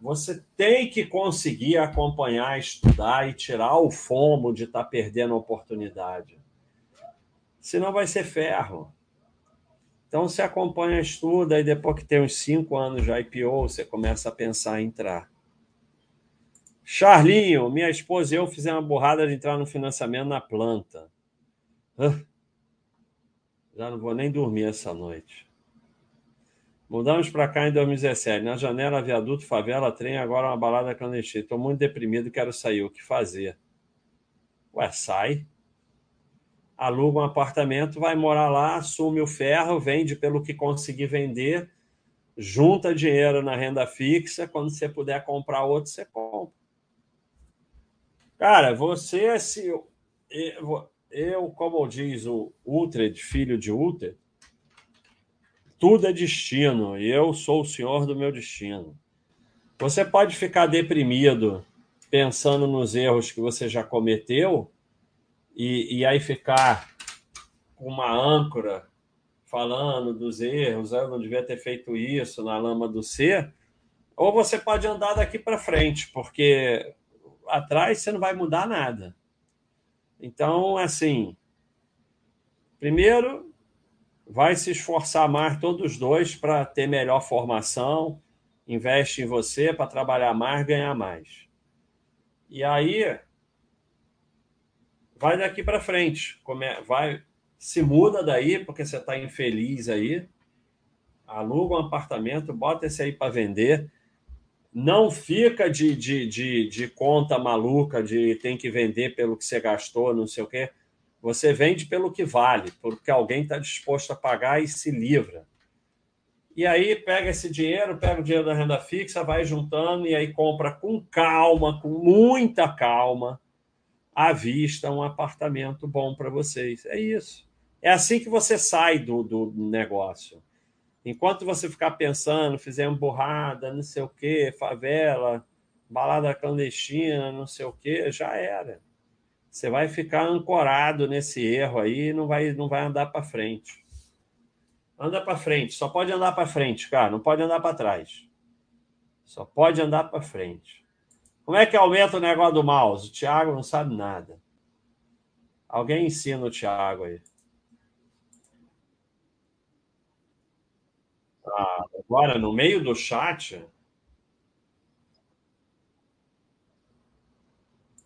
Você tem que conseguir acompanhar, estudar e tirar o fomo de estar tá perdendo a oportunidade. Senão vai ser ferro. Então, você acompanha, estuda, e depois que tem uns cinco anos de IPO, você começa a pensar em entrar. Charlinho, minha esposa e eu fizemos uma borrada de entrar no financiamento na planta. Já não vou nem dormir essa noite. Mudamos para cá em 2017. Na janela, viaduto, favela, trem, agora uma balada clandestina. Estou muito deprimido, quero sair. O que fazer? Ué, sai. Aluga um apartamento, vai morar lá, assume o ferro, vende pelo que conseguir vender, junta dinheiro na renda fixa. Quando você puder comprar outro, você compra. Cara, você, se eu, eu como diz o Ultred, filho de Ultred, tudo é destino e eu sou o senhor do meu destino. Você pode ficar deprimido pensando nos erros que você já cometeu e, e aí ficar com uma âncora falando dos erros, eu não devia ter feito isso na lama do ser, ou você pode andar daqui para frente, porque atrás você não vai mudar nada. Então, assim, primeiro, vai se esforçar mais todos os dois para ter melhor formação, investe em você para trabalhar mais, ganhar mais. E aí, vai daqui para frente, vai se muda daí porque você está infeliz aí, aluga um apartamento, bota esse aí para vender não fica de, de, de, de, conta maluca de tem que vender pelo que você gastou, não sei o quê. Você vende pelo que vale, porque alguém está disposto a pagar e se livra. E aí pega esse dinheiro, pega o dinheiro da renda fixa, vai juntando e aí compra com calma, com muita calma, à vista, um apartamento bom para vocês. É isso. É assim que você sai do, do negócio. Enquanto você ficar pensando, fizemos burrada, não sei o quê, favela, balada clandestina, não sei o quê, já era. Você vai ficar ancorado nesse erro aí e não vai, não vai andar para frente. Anda para frente, só pode andar para frente, cara, não pode andar para trás. Só pode andar para frente. Como é que aumenta o negócio do mouse? O Thiago não sabe nada. Alguém ensina o Thiago aí. Ah, agora, no meio do chat.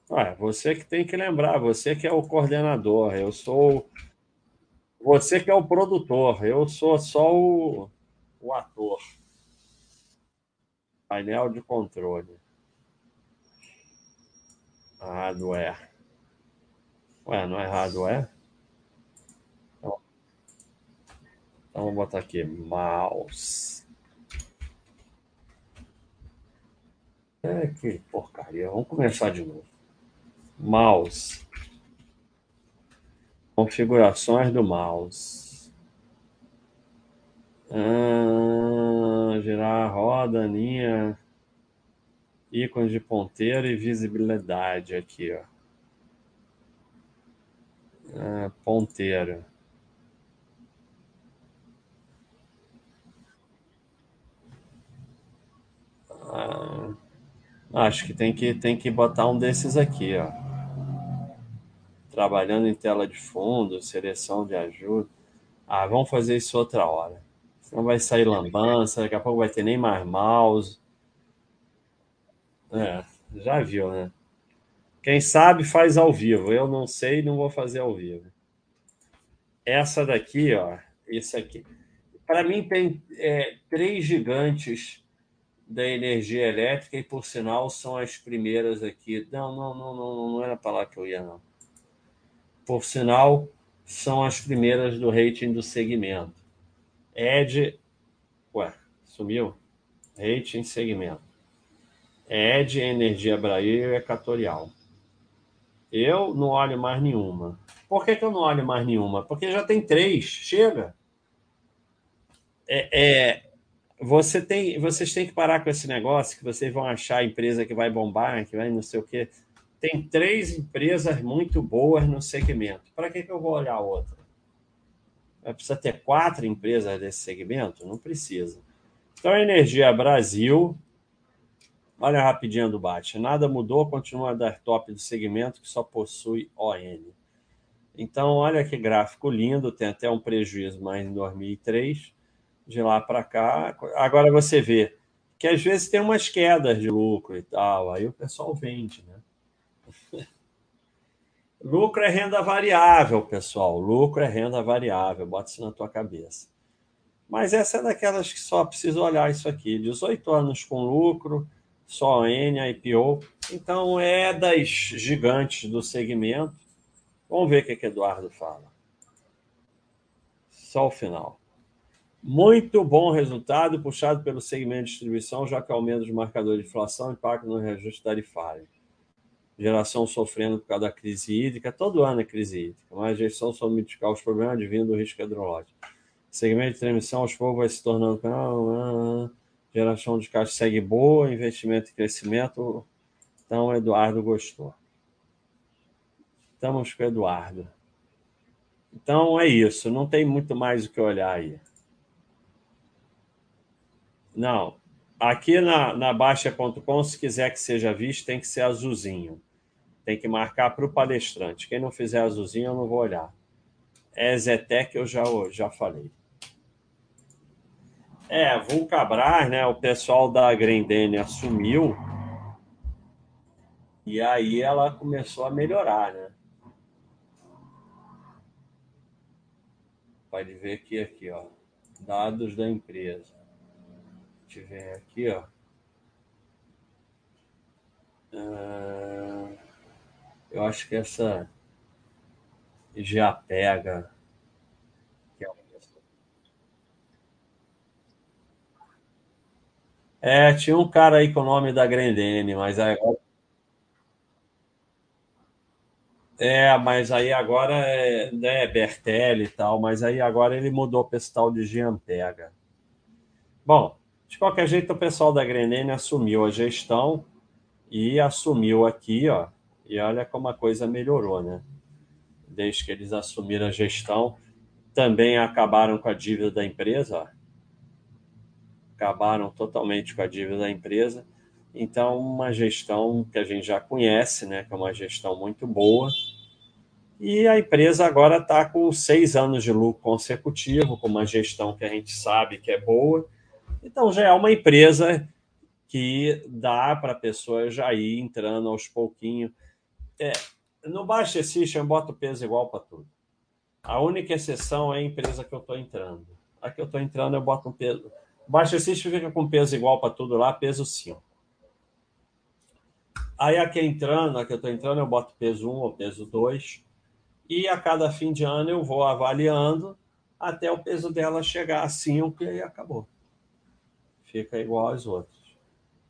Ué, você que tem que lembrar, você que é o coordenador, eu sou. Você que é o produtor, eu sou só o, o ator. Painel de controle. Hardware. Ué, não é hardware? Então, vou botar aqui mouse. É que porcaria. Vamos começar de novo. Mouse. Configurações do mouse. Ah, girar a roda, linha, ícones de ponteiro e visibilidade aqui, ó. Ah, ponteiro. Ah, acho que tem, que tem que botar um desses aqui, ó. Trabalhando em tela de fundo, seleção de ajuda. Ah, vamos fazer isso outra hora. Senão vai sair lambança, daqui a pouco vai ter nem mais mouse. É, já viu, né? Quem sabe faz ao vivo. Eu não sei, não vou fazer ao vivo. Essa daqui, ó, esse aqui. Para mim tem é, três gigantes da energia elétrica e, por sinal, são as primeiras aqui. Não, não, não, não, não era para lá que eu ia, não. Por sinal, são as primeiras do rating do segmento. Ed. Ué, sumiu? Rating segmento. Ed, Energia Brasil e Equatorial. Eu não olho mais nenhuma. Por que, que eu não olho mais nenhuma? Porque já tem três. Chega. É, é, você tem, vocês têm que parar com esse negócio que vocês vão achar a empresa que vai bombar, que vai não sei o quê. Tem três empresas muito boas no segmento. Para que, que eu vou olhar outra? Precisa ter quatro empresas desse segmento? Não precisa. Então, Energia Brasil, olha a rapidinha do bate. Nada mudou, continua a dar top do segmento que só possui ON. Então, olha que gráfico lindo, tem até um prejuízo mais em 2003, de lá para cá. Agora você vê que às vezes tem umas quedas de lucro e tal, aí o pessoal vende, né? Lucro é renda variável, pessoal. Lucro é renda variável, bota isso na tua cabeça. Mas essa é daquelas que só precisa olhar isso aqui. 18 anos com lucro, só N, IPO. Então é das gigantes do segmento. Vamos ver o que, que Eduardo fala. Só o final. Muito bom resultado, puxado pelo segmento de distribuição, já que aumenta os marcadores de inflação impacta no reajuste tarifário geração sofrendo por causa da crise hídrica, todo ano é crise hídrica, mas a gestão soube mitigar os problemas advindo do risco hidrológico. Segmento de transmissão, aos poucos, vai se tornando. Ah, ah, geração de caixa segue boa, investimento e crescimento. Então, Eduardo gostou. Estamos com o Eduardo. Então, é isso. Não tem muito mais o que olhar aí. Não, Aqui na, na Baixa.com, se quiser que seja visto, tem que ser azulzinho. Tem que marcar para o palestrante. Quem não fizer azulzinho, eu não vou olhar. É Zetec, eu já, já falei. É, Vulcabras, né? O pessoal da Grendene assumiu. E aí ela começou a melhorar, né? Pode ver aqui, aqui, ó. Dados da empresa tiver aqui, ó. Uh, eu acho que essa já pega. É, tinha um cara aí com o nome da Grendene, mas agora. É, mas aí agora é né, Bertelli e tal, mas aí agora ele mudou para esse tal de Giampega. Bom, de qualquer jeito, o pessoal da Grenene assumiu a gestão e assumiu aqui, ó. E olha como a coisa melhorou, né? Desde que eles assumiram a gestão, também acabaram com a dívida da empresa, ó. acabaram totalmente com a dívida da empresa. Então, uma gestão que a gente já conhece, né? Que é uma gestão muito boa. E a empresa agora está com seis anos de lucro consecutivo, com uma gestão que a gente sabe que é boa então já é uma empresa que dá para a pessoa já ir entrando aos pouquinhos. É, no Baixa System, bota o peso igual para tudo. A única exceção é a empresa que eu estou entrando. A que eu estou entrando, eu boto um peso. Baixa System fica com peso igual para tudo lá, peso 5. Aí a que é entrando, a que eu estou entrando, eu boto peso 1 ou peso 2. E a cada fim de ano eu vou avaliando até o peso dela chegar a 5 e acabou fica igual aos outros.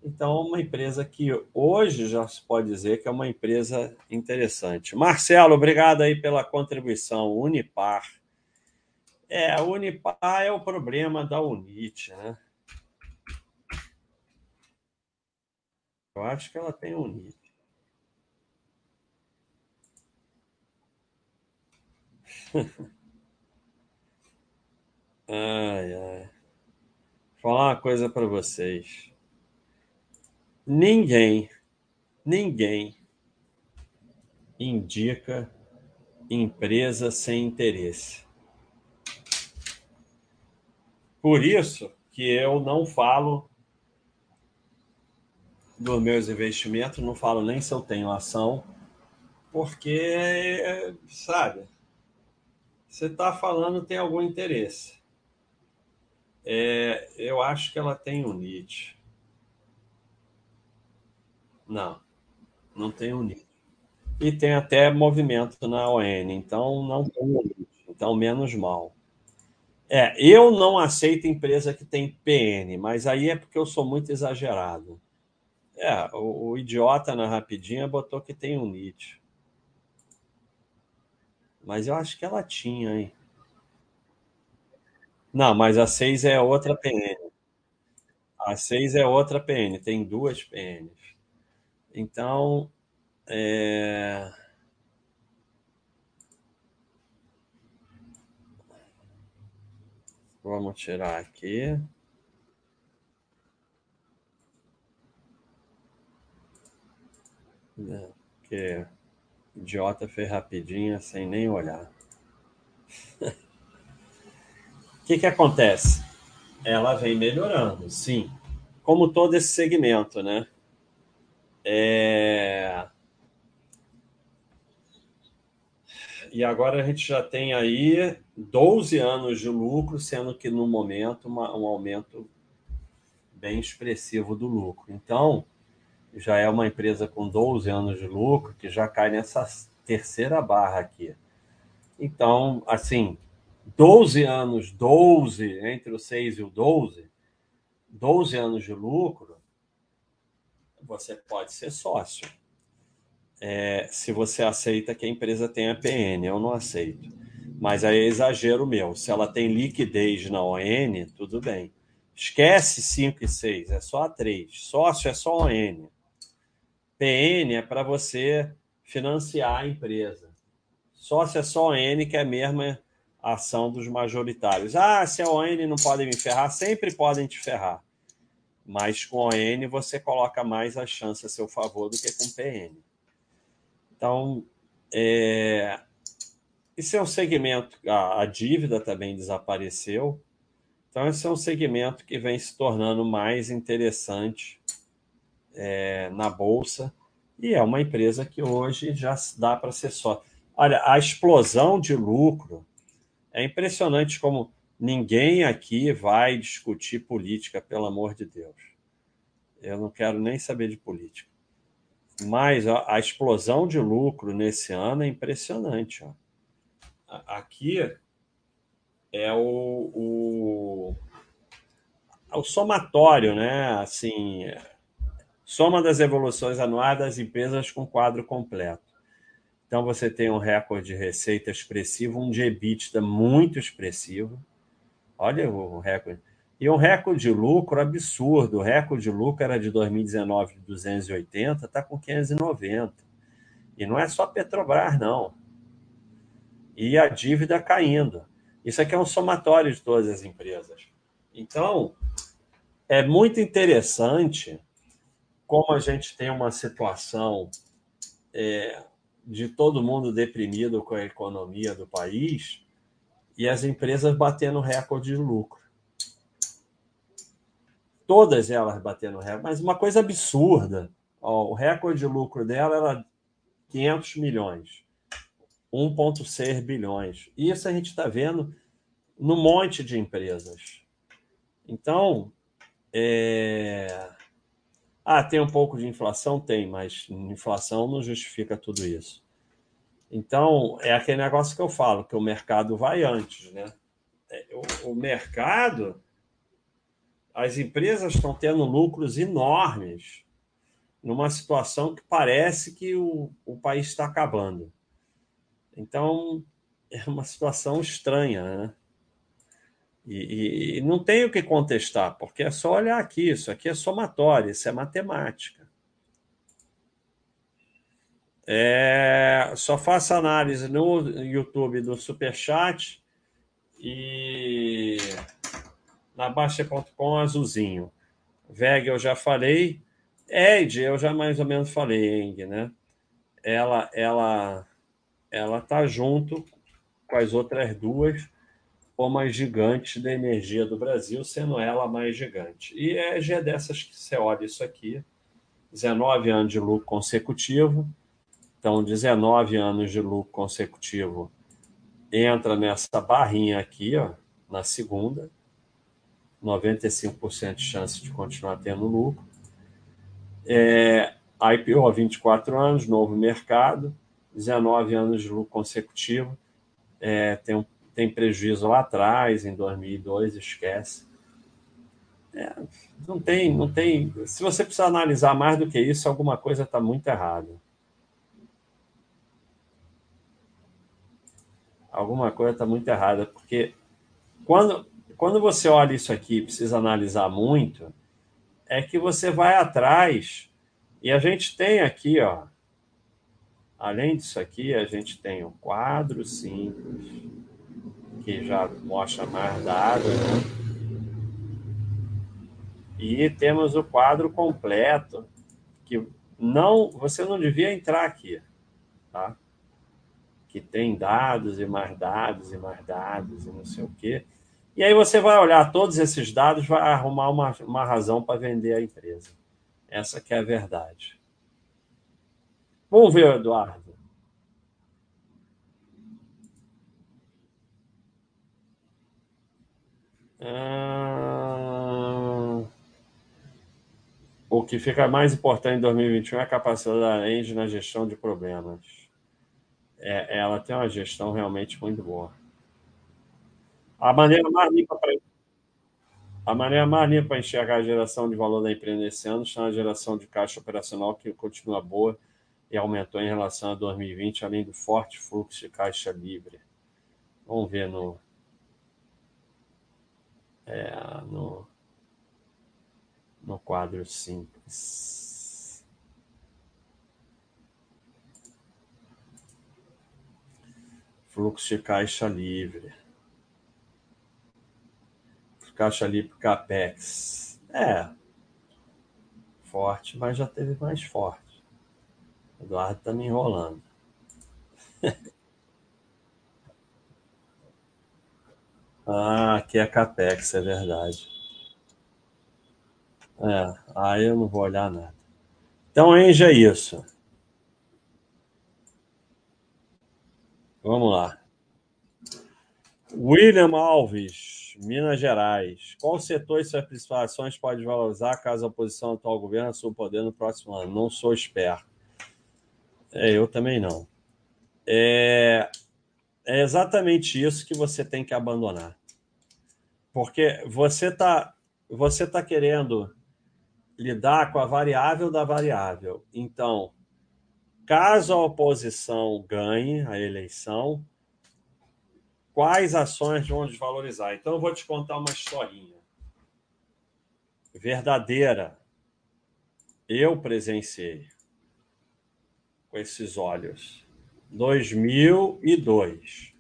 Então, uma empresa que hoje já se pode dizer que é uma empresa interessante. Marcelo, obrigado aí pela contribuição. Unipar. É, a Unipar é o problema da Unite, né? Eu acho que ela tem Unite. ai, ai falar uma coisa para vocês. Ninguém, ninguém indica empresa sem interesse. Por isso que eu não falo dos meus investimentos, não falo nem se eu tenho ação, porque, sabe, você está falando tem algum interesse. É, eu acho que ela tem um NIT. Não, não tem um NIT. E tem até movimento na ON, então não tem um NIT. Então, menos mal. É, eu não aceito empresa que tem PN, mas aí é porque eu sou muito exagerado. É, o, o idiota na rapidinha botou que tem um NIT. Mas eu acho que ela tinha, hein? Não, mas a 6 é outra PN. A 6 é outra PN, tem duas PNs. Então, é... Vamos tirar aqui. Que idiota fez rapidinho, sem nem olhar. O que, que acontece? Ela vem melhorando, sim. Como todo esse segmento, né? É... E agora a gente já tem aí 12 anos de lucro, sendo que no momento uma, um aumento bem expressivo do lucro. Então, já é uma empresa com 12 anos de lucro que já cai nessa terceira barra aqui. Então, assim, 12 anos, 12, entre o 6 e o 12, 12 anos de lucro, você pode ser sócio. É, se você aceita que a empresa tenha PN, eu não aceito. Mas aí é exagero meu. Se ela tem liquidez na ON, tudo bem. Esquece 5 e 6, é só a 3. Sócio é só ON. PN é para você financiar a empresa. Sócio é só ON, que é a mesma ação dos majoritários. Ah, se é ON não podem me ferrar, sempre podem te ferrar. Mas com ON você coloca mais a chance a seu favor do que com PN. Então, é... esse é um segmento, a, a dívida também desapareceu. Então, esse é um segmento que vem se tornando mais interessante é, na Bolsa e é uma empresa que hoje já dá para ser só. Olha, a explosão de lucro é impressionante como ninguém aqui vai discutir política, pelo amor de Deus. Eu não quero nem saber de política. Mas a, explosão de lucro nesse ano é impressionante. Ó. Aqui é o, o, o somatório, né? Assim, soma das evoluções anuais das empresas com quadro completo. Então você tem um recorde de receita expressivo, um de EBITDA muito expressivo. Olha o recorde. E um recorde de lucro absurdo. O recorde de lucro era de 2019 de 280, está com 590. E não é só Petrobras, não. E a dívida caindo. Isso aqui é um somatório de todas as empresas. Então, é muito interessante como a gente tem uma situação é, de todo mundo deprimido com a economia do país e as empresas batendo recorde de lucro. Todas elas batendo recorde, mas uma coisa absurda. Ó, o recorde de lucro dela era 500 milhões, 1,6 bilhões. Isso a gente está vendo no monte de empresas. Então, é... Ah, tem um pouco de inflação? Tem, mas inflação não justifica tudo isso. Então, é aquele negócio que eu falo, que o mercado vai antes, né? É, o, o mercado, as empresas estão tendo lucros enormes numa situação que parece que o, o país está acabando. Então, é uma situação estranha, né? E, e, não tem o que contestar, porque é só olhar aqui, isso aqui é somatório, isso é matemática. É, só faça análise no YouTube do Superchat e na Baixa.com azulzinho. VEG eu já falei. Ed, eu já mais ou menos falei, Eng, né? Ela, ela, ela tá junto com as outras duas como a gigante da energia do Brasil, sendo ela a mais gigante. E é já dessas que você olha isso aqui, 19 anos de lucro consecutivo, então 19 anos de lucro consecutivo entra nessa barrinha aqui, ó, na segunda, 95% de chance de continuar tendo lucro. É, IPO 24 anos, novo mercado, 19 anos de lucro consecutivo, é, tem um tem prejuízo lá atrás, em 2002, esquece. É, não tem, não tem. Se você precisar analisar mais do que isso, alguma coisa está muito errada. Alguma coisa está muito errada, porque quando, quando você olha isso aqui precisa analisar muito, é que você vai atrás e a gente tem aqui, ó. Além disso aqui, a gente tem o quadro simples que já mostra mais dados, né? E temos o quadro completo, que não, você não devia entrar aqui, tá? Que tem dados e mais dados e mais dados e não sei o quê. E aí você vai olhar todos esses dados, vai arrumar uma, uma razão para vender a empresa. Essa que é a verdade. Vamos ver, Eduardo. Ah, o que fica mais importante em 2021 é a capacidade da Engie na gestão de problemas. É, ela tem uma gestão realmente muito boa. A maneira mais limpa para a maneira mais limpa para enxergar a geração de valor da empresa nesse ano está na geração de caixa operacional, que continua boa e aumentou em relação a 2020, além do forte fluxo de caixa livre. Vamos ver no, é, no, no quadro simples. Fluxo de caixa livre. Caixa livre CAPEX. É. Forte, mas já teve mais forte. Eduardo está me enrolando. Ah, aqui é Capex, é verdade. É, aí eu não vou olhar nada. Então, Enja é isso. Vamos lá. William Alves, Minas Gerais. Qual setor e suas ações pode valorizar caso a oposição ao atual governo assuma o poder no próximo ano? Não sou esperto. É, eu também não. É, é exatamente isso que você tem que abandonar. Porque você está você tá querendo lidar com a variável da variável. Então, caso a oposição ganhe a eleição, quais ações vão desvalorizar? Então, eu vou te contar uma historinha verdadeira. Eu presenciei com esses olhos. 2002.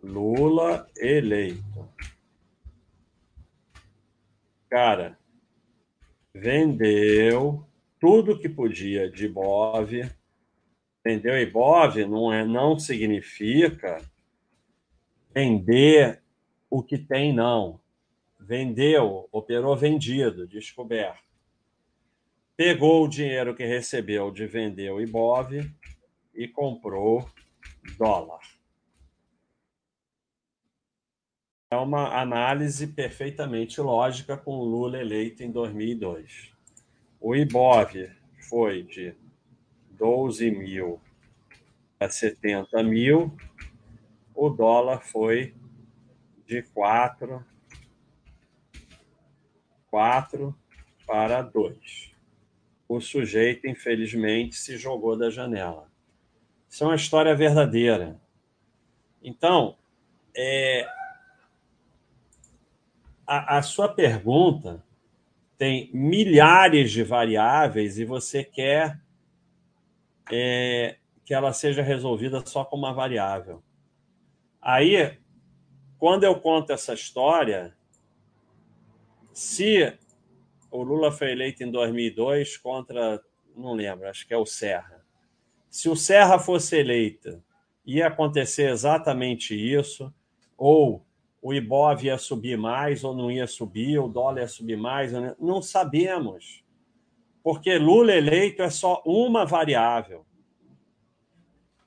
Lula eleito. Cara, vendeu tudo que podia de Ibov. Vendeu Ibov não, é, não significa vender o que tem, não. Vendeu, operou vendido, descoberto. Pegou o dinheiro que recebeu de vender o Ibov e comprou dólar. É uma análise perfeitamente lógica com o Lula eleito em 2002. O IBOV foi de 12 mil a 70 mil, o dólar foi de 4, 4 para 2. O sujeito, infelizmente, se jogou da janela. Isso é uma história verdadeira. Então, é, a, a sua pergunta tem milhares de variáveis e você quer é, que ela seja resolvida só com uma variável. Aí, quando eu conto essa história, se o Lula foi eleito em 2002 contra, não lembro, acho que é o Serra se o Serra fosse eleita, ia acontecer exatamente isso, ou o Ibov ia subir mais ou não ia subir, o dólar ia subir mais, não sabemos. Porque Lula eleito é só uma variável.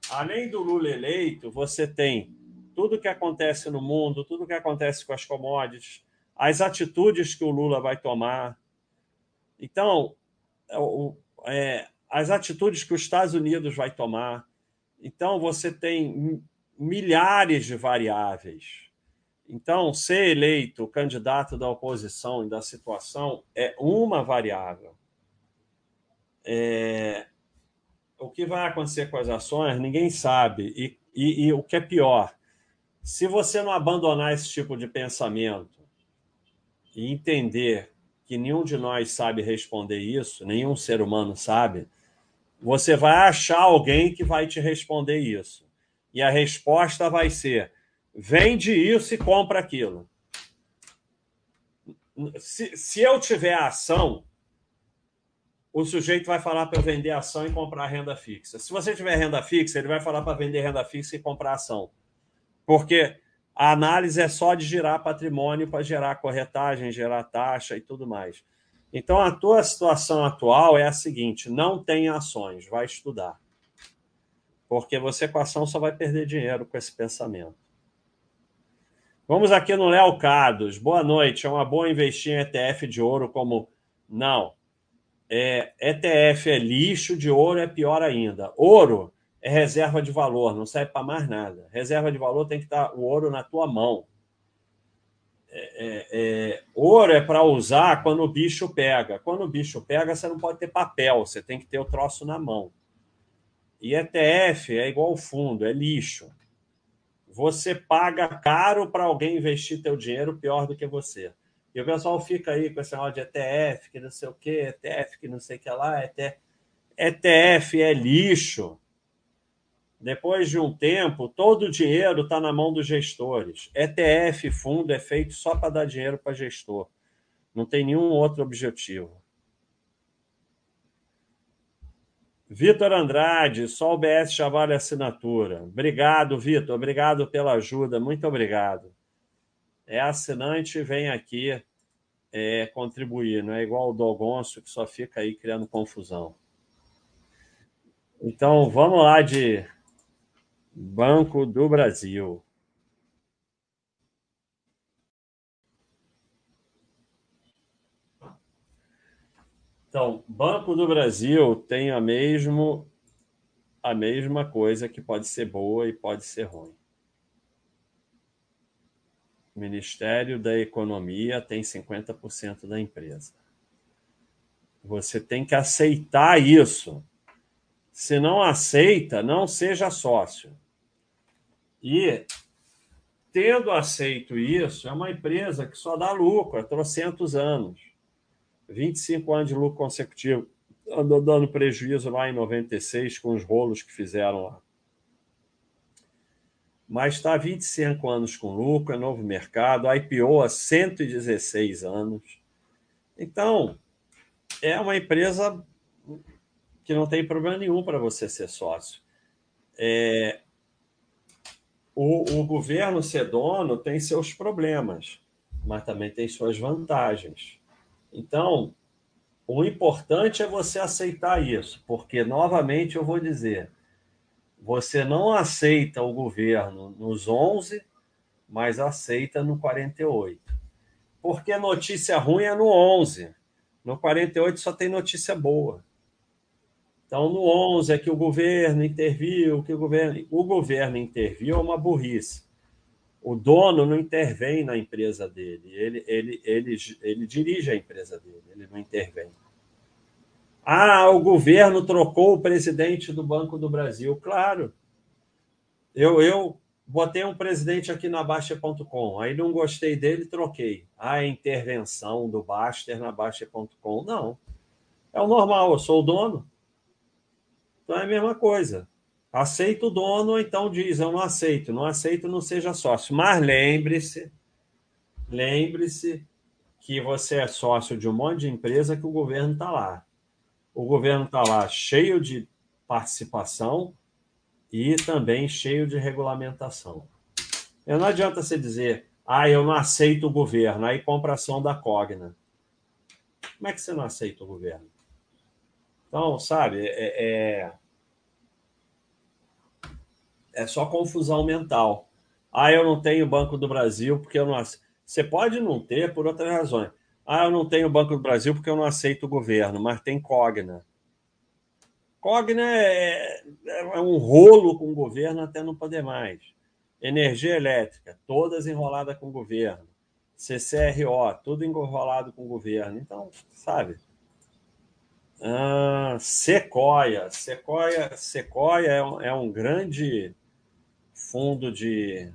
Além do Lula eleito, você tem tudo que acontece no mundo, tudo que acontece com as commodities, as atitudes que o Lula vai tomar. Então, é, as atitudes que os Estados Unidos vai tomar. Então, você tem milhares de variáveis. Então, ser eleito candidato da oposição e da situação é uma variável. É... O que vai acontecer com as ações, ninguém sabe. E, e, e o que é pior, se você não abandonar esse tipo de pensamento e entender que nenhum de nós sabe responder isso, nenhum ser humano sabe, você vai achar alguém que vai te responder isso. E a resposta vai ser: vende isso e compra aquilo. Se, se eu tiver ação, o sujeito vai falar para eu vender ação e comprar renda fixa. Se você tiver renda fixa, ele vai falar para vender renda fixa e comprar ação. Porque a análise é só de girar patrimônio para gerar corretagem, gerar taxa e tudo mais. Então, a tua situação atual é a seguinte: não tem ações, vai estudar. Porque você com ação só vai perder dinheiro com esse pensamento. Vamos aqui no Léo Cados. Boa noite. É uma boa investir em ETF de ouro como. Não. É, ETF é lixo, de ouro é pior ainda. Ouro é reserva de valor, não serve para mais nada. Reserva de valor tem que estar o ouro na tua mão. É, é, é, ouro é para usar quando o bicho pega. Quando o bicho pega, você não pode ter papel, você tem que ter o troço na mão. E ETF é igual fundo, é lixo. Você paga caro para alguém investir teu dinheiro pior do que você. E o pessoal fica aí com esse negócio de ETF, que não sei o que, ETF, que não sei o que lá, ETF. ETF é lixo. Depois de um tempo, todo o dinheiro está na mão dos gestores. ETF, fundo, é feito só para dar dinheiro para gestor. Não tem nenhum outro objetivo. Vitor Andrade, só o BS já vale assinatura. Obrigado, Vitor. Obrigado pela ajuda. Muito obrigado. É assinante, vem aqui é, contribuir. Não é igual o Dogonço, que só fica aí criando confusão. Então, vamos lá de Banco do Brasil. Então, Banco do Brasil tem a, mesmo, a mesma coisa que pode ser boa e pode ser ruim. Ministério da Economia tem 50% da empresa. Você tem que aceitar isso. Se não aceita, não seja sócio. E, tendo aceito isso, é uma empresa que só dá lucro há trocentos anos. 25 anos de lucro consecutivo. Andou dando prejuízo lá em 96 com os rolos que fizeram lá. Mas está há 25 anos com lucro, é novo mercado, IPO há 116 anos. Então, é uma empresa que não tem problema nenhum para você ser sócio. É, o, o governo ser dono tem seus problemas, mas também tem suas vantagens. Então, o importante é você aceitar isso, porque, novamente, eu vou dizer: você não aceita o governo nos 11, mas aceita no 48. Porque notícia ruim é no 11. No 48 só tem notícia boa. Então, no 11 é que o governo interviu, que o governo, o governo interviu é uma burrice. O dono não intervém na empresa dele, ele, ele, ele, ele dirige a empresa dele, ele não intervém. Ah, o governo trocou o presidente do Banco do Brasil. Claro. Eu, eu botei um presidente aqui na Baixa.com, aí não gostei dele, troquei. Ah, a intervenção do Baster na Baixa.com. Não. É o normal, eu sou o dono. Então é a mesma coisa. Aceita o dono, ou então diz, eu não aceito. Não aceito, não seja sócio. Mas lembre-se, lembre-se que você é sócio de um monte de empresa que o governo está lá. O governo está lá cheio de participação e também cheio de regulamentação. E não adianta você dizer, ah, eu não aceito o governo, aí compra ação da Cogna. Como é que você não aceita o governo? Então, sabe, é, é, é só confusão mental. Ah, eu não tenho Banco do Brasil porque eu não Você pode não ter por outras razões. Ah, eu não tenho Banco do Brasil porque eu não aceito o governo, mas tem Cogna. Cogna é, é um rolo com o governo até não poder mais. Energia elétrica, todas enroladas com o governo. CCRO, tudo enrolado com o governo. Então, sabe, ah, Sequoia. Sequoia, Sequoia é um, é um grande fundo de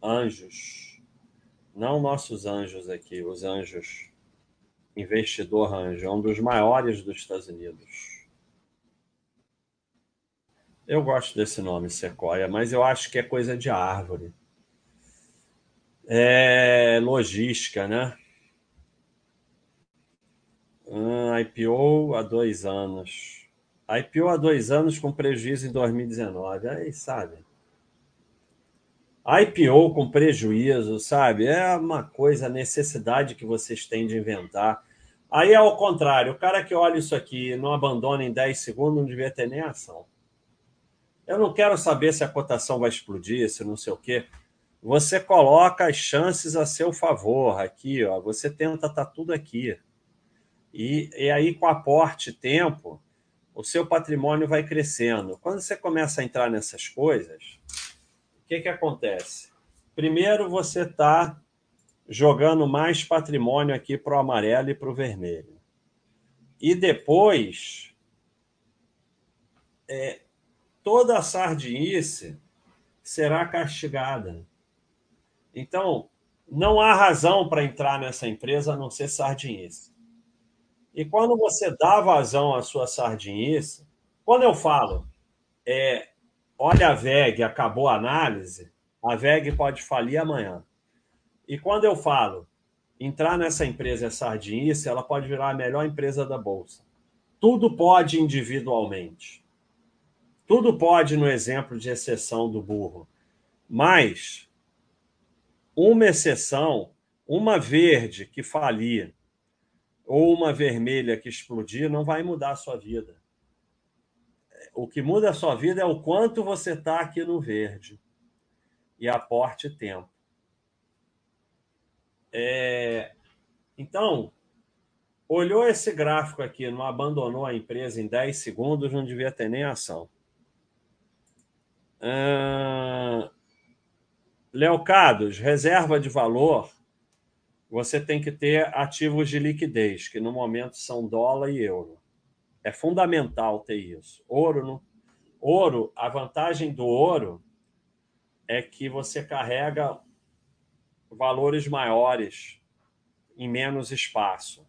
anjos. Não nossos anjos aqui, os anjos investidor anjo, é um dos maiores dos Estados Unidos. Eu gosto desse nome, Sequoia, mas eu acho que é coisa de árvore. É logística, né? Hum, IPO há dois anos. IPO há dois anos com prejuízo em 2019. Aí, sabe? IPO com prejuízo, sabe? É uma coisa, necessidade que vocês têm de inventar. Aí é ao contrário, o cara que olha isso aqui e não abandona em 10 segundos não devia ter nem ação. Eu não quero saber se a cotação vai explodir, se não sei o quê. Você coloca as chances a seu favor aqui, ó. Você tenta tá tudo aqui. E, e aí, com aporte tempo, o seu patrimônio vai crescendo. Quando você começa a entrar nessas coisas, o que, que acontece? Primeiro, você está jogando mais patrimônio aqui para o amarelo e para o vermelho. E depois, é, toda a sardinice será castigada. Então, não há razão para entrar nessa empresa a não ser sardinice. E quando você dá vazão à sua sardinice, quando eu falo, é, olha a VEG, acabou a análise, a VEG pode falir amanhã. E quando eu falo, entrar nessa empresa é sardinice, ela pode virar a melhor empresa da Bolsa. Tudo pode individualmente. Tudo pode no exemplo de exceção do burro. Mas uma exceção, uma verde que falir ou uma vermelha que explodir, não vai mudar a sua vida. O que muda a sua vida é o quanto você está aqui no verde e aporte tempo. É... Então, olhou esse gráfico aqui, não abandonou a empresa em 10 segundos, não devia ter nem ação. Uh... Leocados, reserva de valor, você tem que ter ativos de liquidez, que no momento são dólar e euro. É fundamental ter isso. Ouro, no... ouro, a vantagem do ouro é que você carrega valores maiores em menos espaço.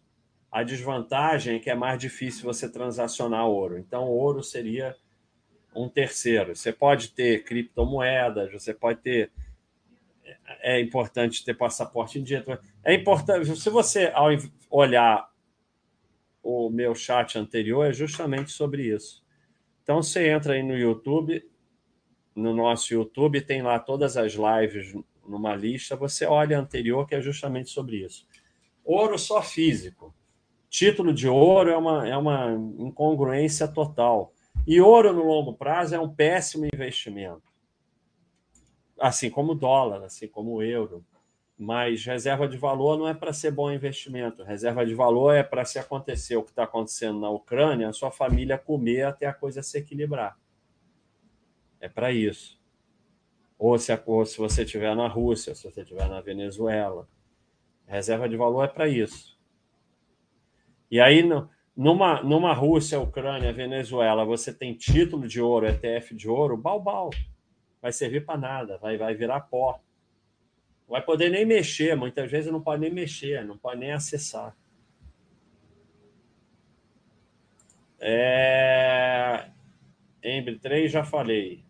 A desvantagem é que é mais difícil você transacionar ouro. Então, ouro seria um terceiro. Você pode ter criptomoedas, você pode ter. É importante ter passaporte dia. É importante. Se você ao olhar o meu chat anterior, é justamente sobre isso. Então, você entra aí no YouTube, no nosso YouTube, tem lá todas as lives numa lista. Você olha anterior, que é justamente sobre isso. Ouro só físico. Título de ouro é uma, é uma incongruência total e ouro no longo prazo é um péssimo investimento. Assim como o dólar, assim como o euro. Mas reserva de valor não é para ser bom investimento. Reserva de valor é para se acontecer o que está acontecendo na Ucrânia, a sua família comer até a coisa se equilibrar. É para isso. Ou se, ou se você estiver na Rússia, se você estiver na Venezuela. Reserva de valor é para isso. E aí, numa, numa Rússia, Ucrânia, Venezuela, você tem título de ouro, ETF de ouro, balbal. Vai servir para nada, vai, vai virar pó. Não vai poder nem mexer, muitas vezes não pode nem mexer, não pode nem acessar. É... Embre 3 já falei.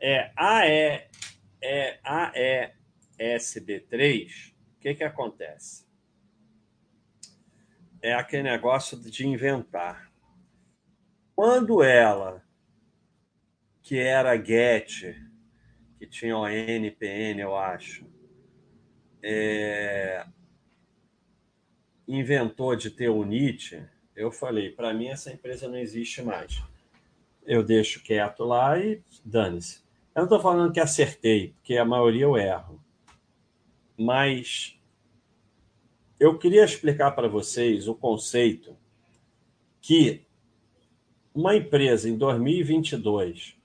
É AE, é AESB3, o que, que acontece? é aquele negócio de inventar. Quando ela, que era Get, que tinha o NPN, eu acho, é, inventou de ter o Nietzsche, eu falei, para mim essa empresa não existe mais. Eu deixo quieto lá e dane-se. Eu não estou falando que acertei, porque a maioria eu erro. Mas eu queria explicar para vocês o conceito que uma empresa em 2022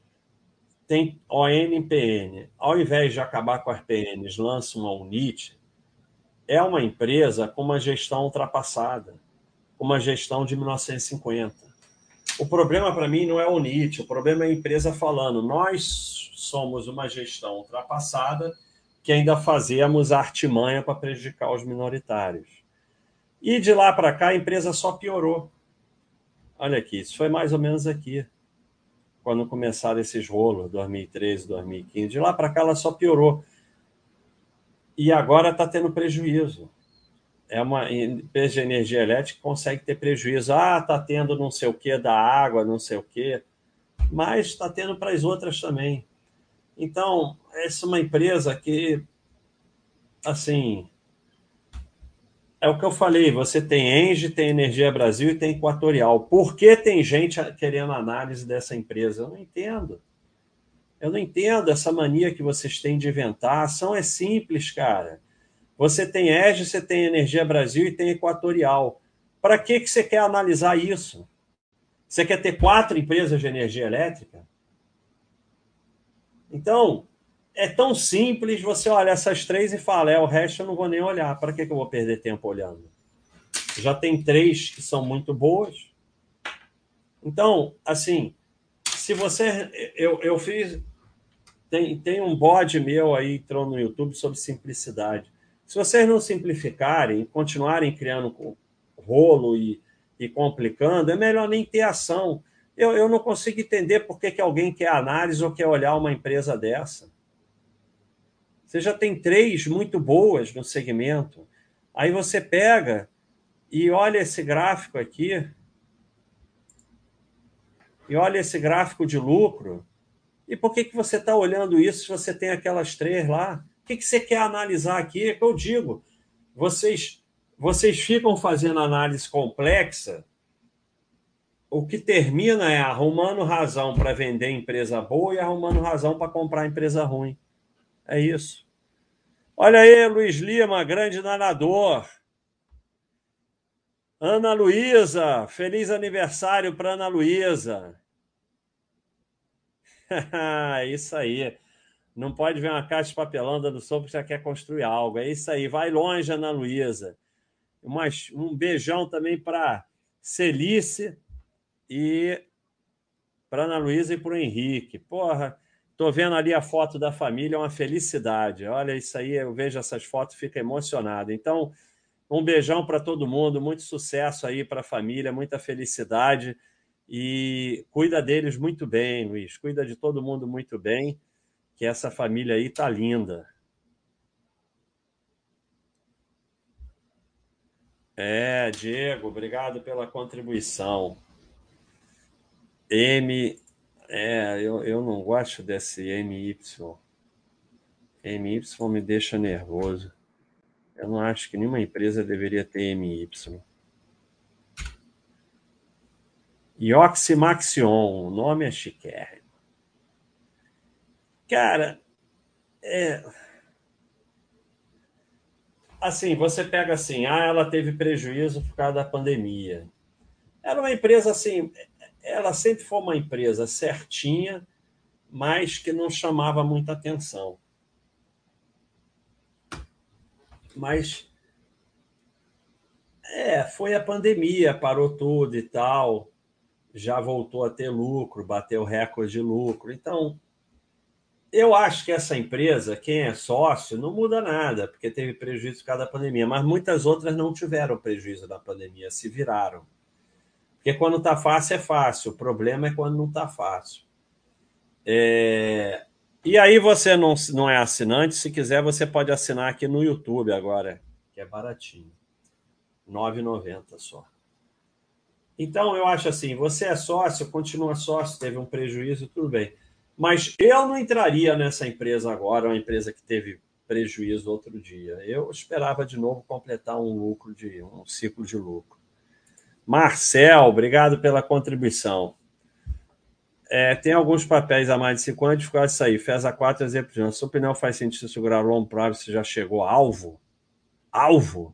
tem ONPN, ao invés de acabar com as PNs, lança uma UNIT, é uma empresa com uma gestão ultrapassada, com uma gestão de 1950. O problema para mim não é a UNIT, o problema é a empresa falando, nós somos uma gestão ultrapassada que ainda fazíamos artimanha para prejudicar os minoritários. E de lá para cá a empresa só piorou. Olha aqui, isso foi mais ou menos aqui, quando começaram esses rolos, 2013, 2015. De lá para cá ela só piorou. e agora está tendo prejuízo. É uma empresa de energia elétrica consegue ter prejuízo. Ah, está tendo não sei o que da água, não sei o que, mas está tendo para as outras também. Então, essa é uma empresa que, assim, é o que eu falei, você tem Engie, tem Energia Brasil e tem Equatorial. Por que tem gente querendo análise dessa empresa? Eu não entendo. Eu não entendo essa mania que vocês têm de inventar. A ação é simples, cara. Você tem Engie, você tem Energia Brasil e tem Equatorial. Para que, que você quer analisar isso? Você quer ter quatro empresas de energia elétrica? Então, é tão simples, você olha essas três e fala, é, o resto eu não vou nem olhar. Para que, que eu vou perder tempo olhando? Já tem três que são muito boas. Então, assim, se você. Eu, eu fiz. Tem, tem um bode meu aí, entrou no YouTube sobre simplicidade. Se vocês não simplificarem, continuarem criando rolo e, e complicando, é melhor nem ter ação. Eu, eu não consigo entender por que, que alguém quer análise ou quer olhar uma empresa dessa. Você já tem três muito boas no segmento. Aí você pega e olha esse gráfico aqui. E olha esse gráfico de lucro. E por que, que você está olhando isso se você tem aquelas três lá? O que, que você quer analisar aqui? É que eu digo. Vocês, vocês ficam fazendo análise complexa. O que termina é arrumando razão para vender empresa boa e arrumando razão para comprar empresa ruim. É isso. Olha aí, Luiz Lima, grande nadador. Ana Luísa, feliz aniversário para Ana Luísa. isso aí. Não pode ver uma caixa de papelão dando sopa que já quer construir algo. É isso aí. Vai longe, Ana Luísa. Um beijão também para Celice e para Ana Luísa e para o Henrique. Porra, Estou vendo ali a foto da família, é uma felicidade. Olha, isso aí, eu vejo essas fotos, fico emocionado. Então, um beijão para todo mundo, muito sucesso aí para a família, muita felicidade. E cuida deles muito bem, Luiz. Cuida de todo mundo muito bem, que essa família aí tá linda. É, Diego, obrigado pela contribuição. M é, eu, eu não gosto desse MY. MY me deixa nervoso. Eu não acho que nenhuma empresa deveria ter MY. Ioximaxion, o nome é chiquérrimo. Cara, é... Assim, você pega assim, ah, ela teve prejuízo por causa da pandemia. Era uma empresa assim, ela sempre foi uma empresa certinha, mas que não chamava muita atenção. Mas é, foi a pandemia, parou tudo e tal, já voltou a ter lucro, bateu recorde de lucro. Então, eu acho que essa empresa, quem é sócio, não muda nada, porque teve prejuízo por causa da pandemia, mas muitas outras não tiveram prejuízo da pandemia, se viraram. Porque quando está fácil é fácil, o problema é quando não está fácil. É... E aí você não, não é assinante, se quiser você pode assinar aqui no YouTube agora, que é baratinho. R$ 9,90 só. Então eu acho assim, você é sócio, continua sócio, teve um prejuízo, tudo bem. Mas eu não entraria nessa empresa agora, uma empresa que teve prejuízo outro dia. Eu esperava de novo completar um lucro de um ciclo de lucro. Marcel, obrigado pela contribuição. É, tem alguns papéis a mais de 5 anos, dificuldade de sair. FESA 4, exemplo de Se o pneu faz sentido segurar o long privacy, já chegou alvo? Alvo?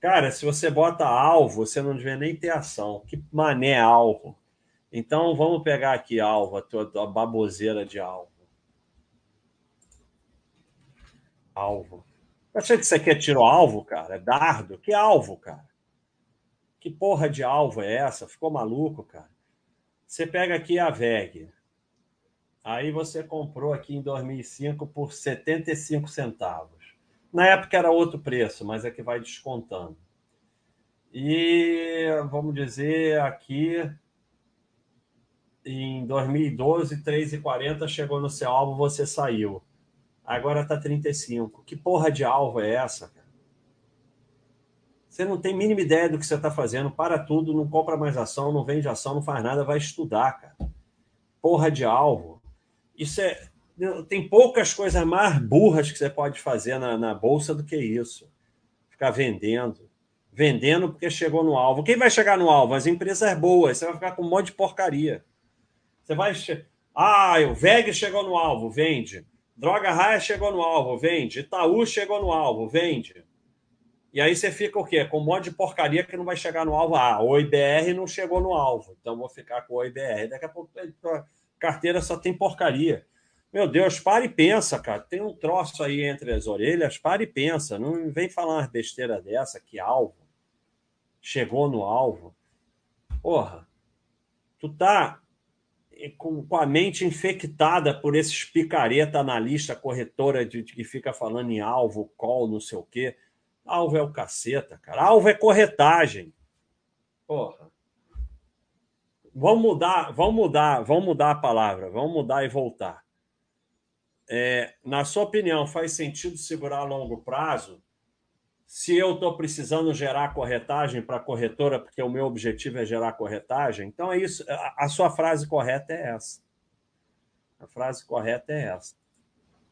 Cara, se você bota alvo, você não devia nem ter ação. Que mané alvo? Então vamos pegar aqui alvo, a tua, a baboseira de alvo. Alvo. Achei que você quer tiro alvo, cara? É dardo? Que alvo, cara? Que porra de alvo é essa? Ficou maluco, cara? Você pega aqui a VEG. Aí você comprou aqui em 2005 por 75 centavos. Na época era outro preço, mas é que vai descontando. E vamos dizer aqui em 2012, 3,40 chegou no seu alvo, você saiu. agora está 35. Que porra de alvo é essa? Você não tem mínima ideia do que você está fazendo, para tudo, não compra mais ação, não vende ação, não faz nada, vai estudar, cara. Porra de alvo. Isso é. Tem poucas coisas mais burras que você pode fazer na, na bolsa do que isso. Ficar vendendo. Vendendo porque chegou no alvo. Quem vai chegar no alvo? As empresas boas. Você vai ficar com um monte de porcaria. Você vai. Ah, o VEG chegou no alvo, vende. Droga Raia chegou no alvo, vende. Itaú chegou no alvo, vende. E aí você fica o quê? Com um monte de porcaria que não vai chegar no alvo. Ah, o IBR não chegou no alvo, então vou ficar com o IBR. Daqui a pouco a carteira só tem porcaria. Meu Deus, para e pensa, cara. Tem um troço aí entre as orelhas, para e pensa. Não vem falar uma besteira dessa, que alvo. Chegou no alvo. Porra, tu tá com, a mente infectada por esses picareta analista, corretora de, de, que fica falando em alvo, call, não sei o quê. Alvo é o caceta, cara. Alvo é corretagem. Porra. Vamos mudar, vamos mudar, vamos mudar a palavra, vamos mudar e voltar. É, na sua opinião, faz sentido segurar a longo prazo? Se eu estou precisando gerar corretagem para a corretora, porque o meu objetivo é gerar corretagem, então é isso. A, a sua frase correta é essa. A frase correta é essa.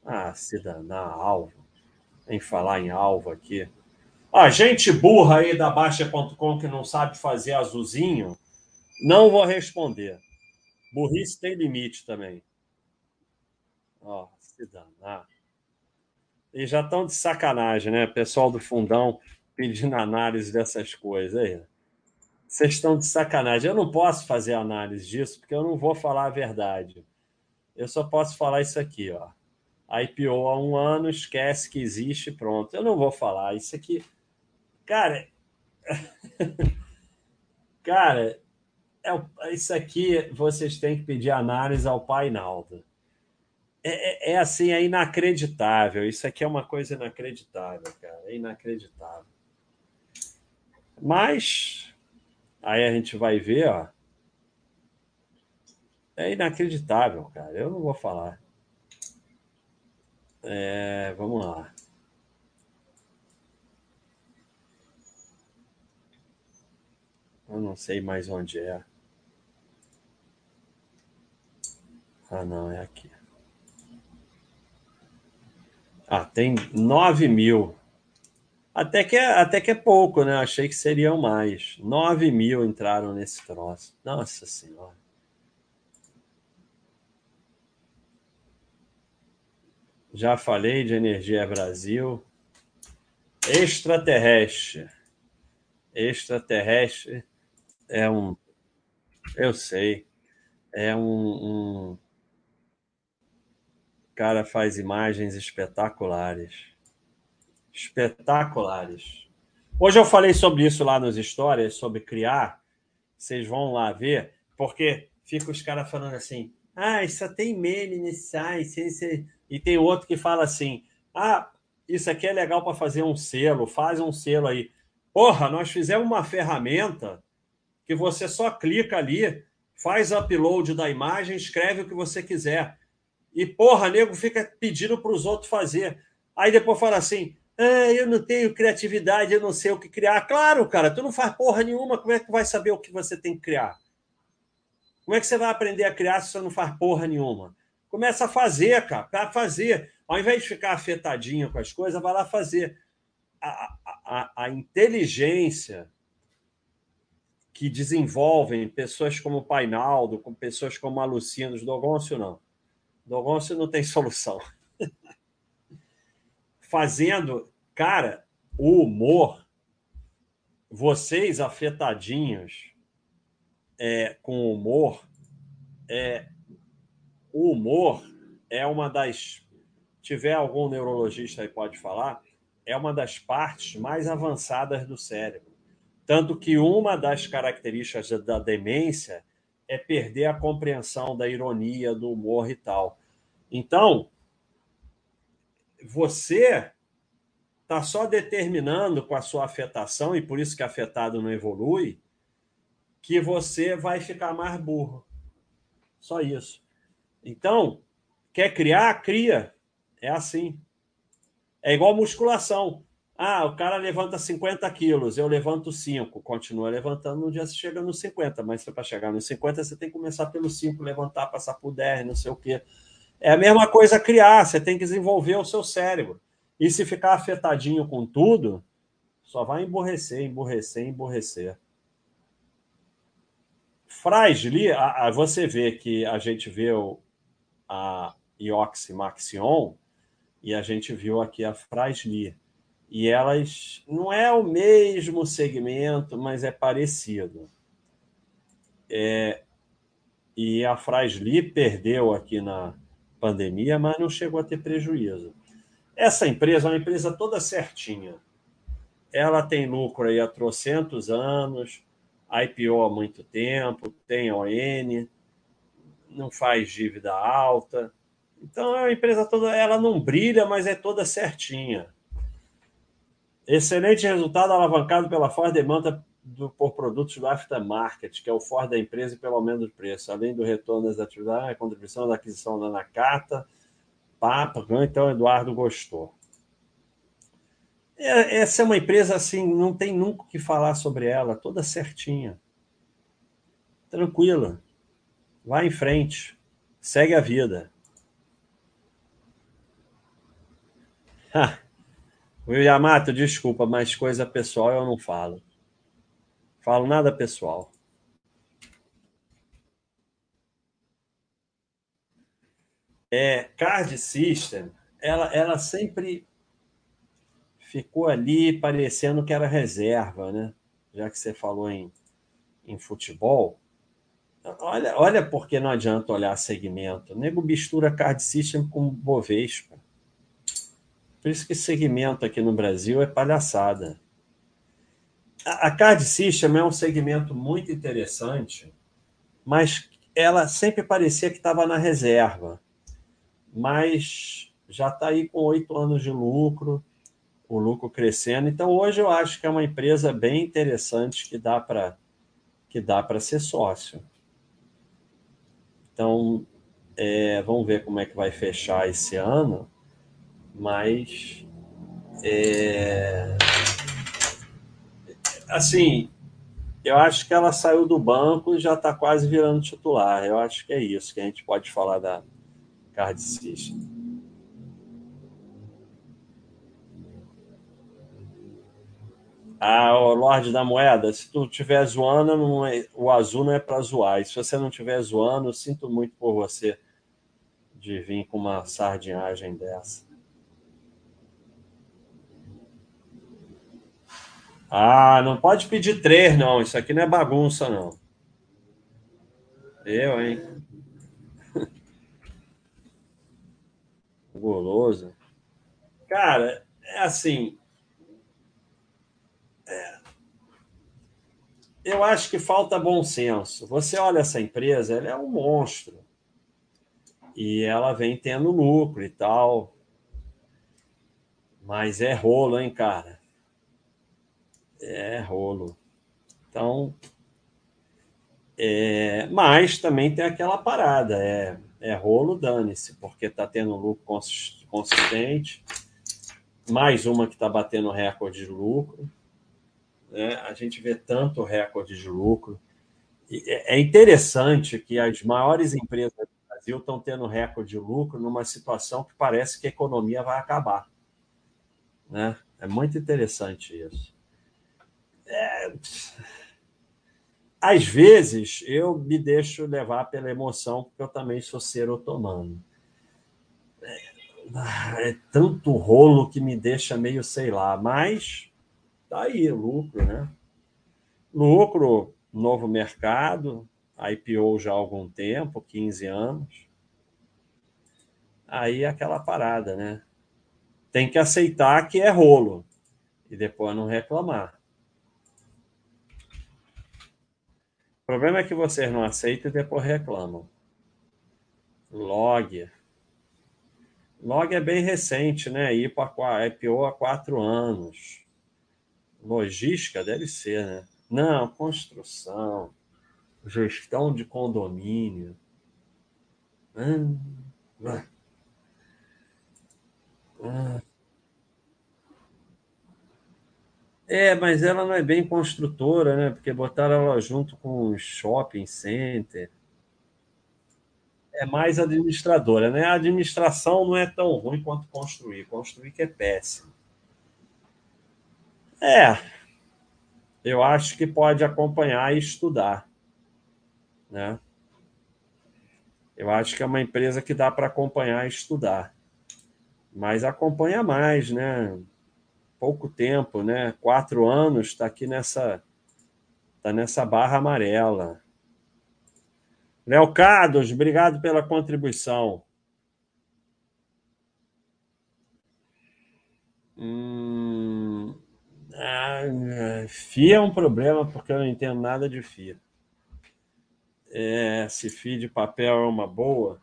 Ah, se danar, alvo. Em falar em alvo aqui. A gente burra aí da Baixa.com que não sabe fazer azulzinho, não vou responder. Burrice tem limite também. Ó, se danar. E já estão de sacanagem, né? Pessoal do fundão pedindo análise dessas coisas aí. Vocês estão de sacanagem. Eu não posso fazer análise disso porque eu não vou falar a verdade. Eu só posso falar isso aqui, ó. IPO há um ano, esquece que existe, pronto. Eu não vou falar isso aqui. Cara, cara, é, isso aqui vocês têm que pedir análise ao Pai Naldo é, é, é, assim, é inacreditável. Isso aqui é uma coisa inacreditável, cara. É inacreditável. Mas aí a gente vai ver, ó. É inacreditável, cara. Eu não vou falar. É, vamos lá. Eu não sei mais onde é. Ah, não, é aqui. Ah, tem 9 mil. Até que, é, até que é pouco, né? Achei que seriam mais. 9 mil entraram nesse troço. Nossa Senhora. Já falei de Energia Brasil. Extraterrestre. Extraterrestre é um. Eu sei. É um, um cara faz imagens espetaculares. Espetaculares. Hoje eu falei sobre isso lá nas histórias, sobre criar. Vocês vão lá ver, porque fica os caras falando assim: ah, só tem meme nesse site. E tem outro que fala assim: ah, isso aqui é legal para fazer um selo, faz um selo aí. Porra, nós fizemos uma ferramenta que você só clica ali, faz upload da imagem, escreve o que você quiser. E, porra, nego fica pedindo para os outros fazer. Aí depois fala assim: ah, eu não tenho criatividade, eu não sei o que criar. Claro, cara, tu não faz porra nenhuma, como é que vai saber o que você tem que criar? Como é que você vai aprender a criar se você não faz porra nenhuma? Começa a fazer, cara, para fazer. Ao invés de ficar afetadinho com as coisas, vai lá fazer. A, a, a inteligência que desenvolvem pessoas como o Painaldo, com pessoas como a Lucinha dos Dogoncio, não. Dogoncio não tem solução. Fazendo, cara, o humor, vocês afetadinhos é, com humor, é, o humor é uma das. Tiver algum neurologista aí pode falar, é uma das partes mais avançadas do cérebro. Tanto que uma das características da demência é perder a compreensão da ironia, do humor e tal. Então, você está só determinando com a sua afetação, e por isso que afetado não evolui, que você vai ficar mais burro. Só isso. Então, quer criar? Cria. É assim. É igual musculação. Ah, o cara levanta 50 quilos, eu levanto 5. Continua levantando, no dia você chega nos 50. Mas para chegar nos 50, você tem que começar pelos 5, levantar, passar por 10, não sei o quê. É a mesma coisa criar, você tem que desenvolver o seu cérebro. E se ficar afetadinho com tudo, só vai emborrecer, emborrecer, emborrecer. Frasli, você vê que a gente vê a Ioximaxion e a gente viu aqui a Frasli. E elas não é o mesmo segmento, mas é parecido. É, e a Frasli perdeu aqui na pandemia, mas não chegou a ter prejuízo. Essa empresa é uma empresa toda certinha. Ela tem lucro aí há trocentos anos, IPO há muito tempo, tem ON, não faz dívida alta. Então é uma empresa toda, ela não brilha, mas é toda certinha. Excelente resultado alavancado pela forte demanda do, por produtos do aftermarket, que é o forte da empresa e pelo aumento do preço, além do retorno das atividades, a contribuição da aquisição da Nakata, Papa, então Eduardo gostou. É, essa é uma empresa assim, não tem nunca o que falar sobre ela, toda certinha. Tranquila. Vai em frente. Segue a vida. William Mato, desculpa, mas coisa pessoal eu não falo. Falo nada pessoal. É, Card System, ela, ela sempre ficou ali parecendo que era reserva, né? Já que você falou em, em futebol. Olha, olha porque não adianta olhar segmento. O nego mistura Card System com Bovespa. Por isso que segmento aqui no Brasil é palhaçada. A, Card System é um segmento muito interessante, mas ela sempre parecia que estava na reserva. Mas já está aí com oito anos de lucro, o lucro crescendo. Então, hoje eu acho que é uma empresa bem interessante que dá para que dá para ser sócio. Então, é, vamos ver como é que vai fechar esse ano mas é, assim, eu acho que ela saiu do banco e já está quase virando titular. Eu acho que é isso que a gente pode falar da Card System. Ah, o Lorde da Moeda, se tu estiver zoando, é, o azul não é para zoar. E se você não estiver zoando, eu sinto muito por você de vir com uma sardinhagem dessa. Ah, não pode pedir três, não. Isso aqui não é bagunça, não. Eu, hein? Goloso. Cara, é assim. É, eu acho que falta bom senso. Você olha essa empresa, ela é um monstro. E ela vem tendo lucro e tal. Mas é rolo, hein, cara? É rolo. Então, é, mas também tem aquela parada, é, é rolo, dane-se, porque está tendo um lucro consistente, mais uma que está batendo recorde de lucro, né? a gente vê tanto recorde de lucro. E é, é interessante que as maiores empresas do Brasil estão tendo recorde de lucro numa situação que parece que a economia vai acabar. Né? É muito interessante isso. É... Às vezes eu me deixo levar pela emoção, porque eu também sou ser otomano. É, é tanto rolo que me deixa meio, sei lá, mas tá aí, lucro, né? Lucro, novo mercado, IPO já há algum tempo, 15 anos. Aí é aquela parada, né? Tem que aceitar que é rolo e depois não reclamar. O problema é que vocês não aceitam e depois reclamam. Log. Log é bem recente, né? IPO IPO há quatro anos. Logística deve ser, né? Não, construção, gestão de condomínio. Hum, Ah. É, mas ela não é bem construtora, né? Porque botaram ela junto com o shopping center. É mais administradora, né? A administração não é tão ruim quanto construir. Construir que é péssimo. É, eu acho que pode acompanhar e estudar, né? Eu acho que é uma empresa que dá para acompanhar e estudar, mas acompanha mais, né? Pouco tempo, né? Quatro anos está aqui nessa, tá nessa barra amarela. Léo Cardos, obrigado pela contribuição. Hum, ah, FIA é um problema porque eu não entendo nada de FIA. É, se FIA de papel é uma boa.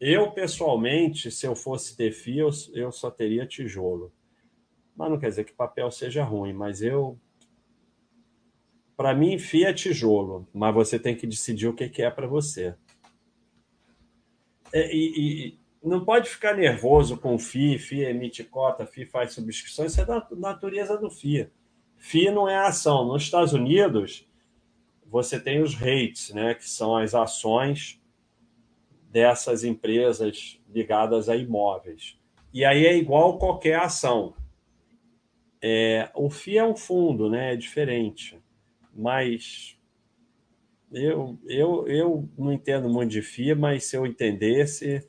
Eu, pessoalmente, se eu fosse ter FIA, eu, eu só teria tijolo. Mas não quer dizer que papel seja ruim, mas eu. Para mim, FIA é tijolo, mas você tem que decidir o que é para você. É, e, e, não pode ficar nervoso com o FI, FI emite cota, FI faz subscrições, isso é da natureza do FI. FI não é ação. Nos Estados Unidos, você tem os REITs, né, que são as ações dessas empresas ligadas a imóveis. E aí é igual qualquer ação. É, o FI é um fundo, né, é diferente. Mas eu, eu, eu não entendo muito de FI, mas se eu entendesse,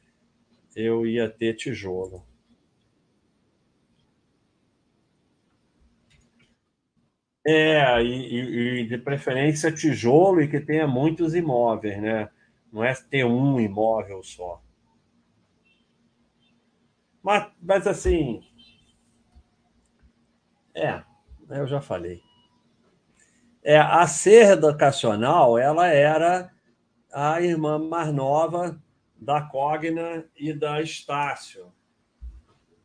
eu ia ter tijolo. É, e, e, de preferência tijolo e que tenha muitos imóveis, né? Não é ter um imóvel só. Mas, mas assim. É, eu já falei. É, a ser educacional, ela era a irmã mais nova da Cogna e da Estácio.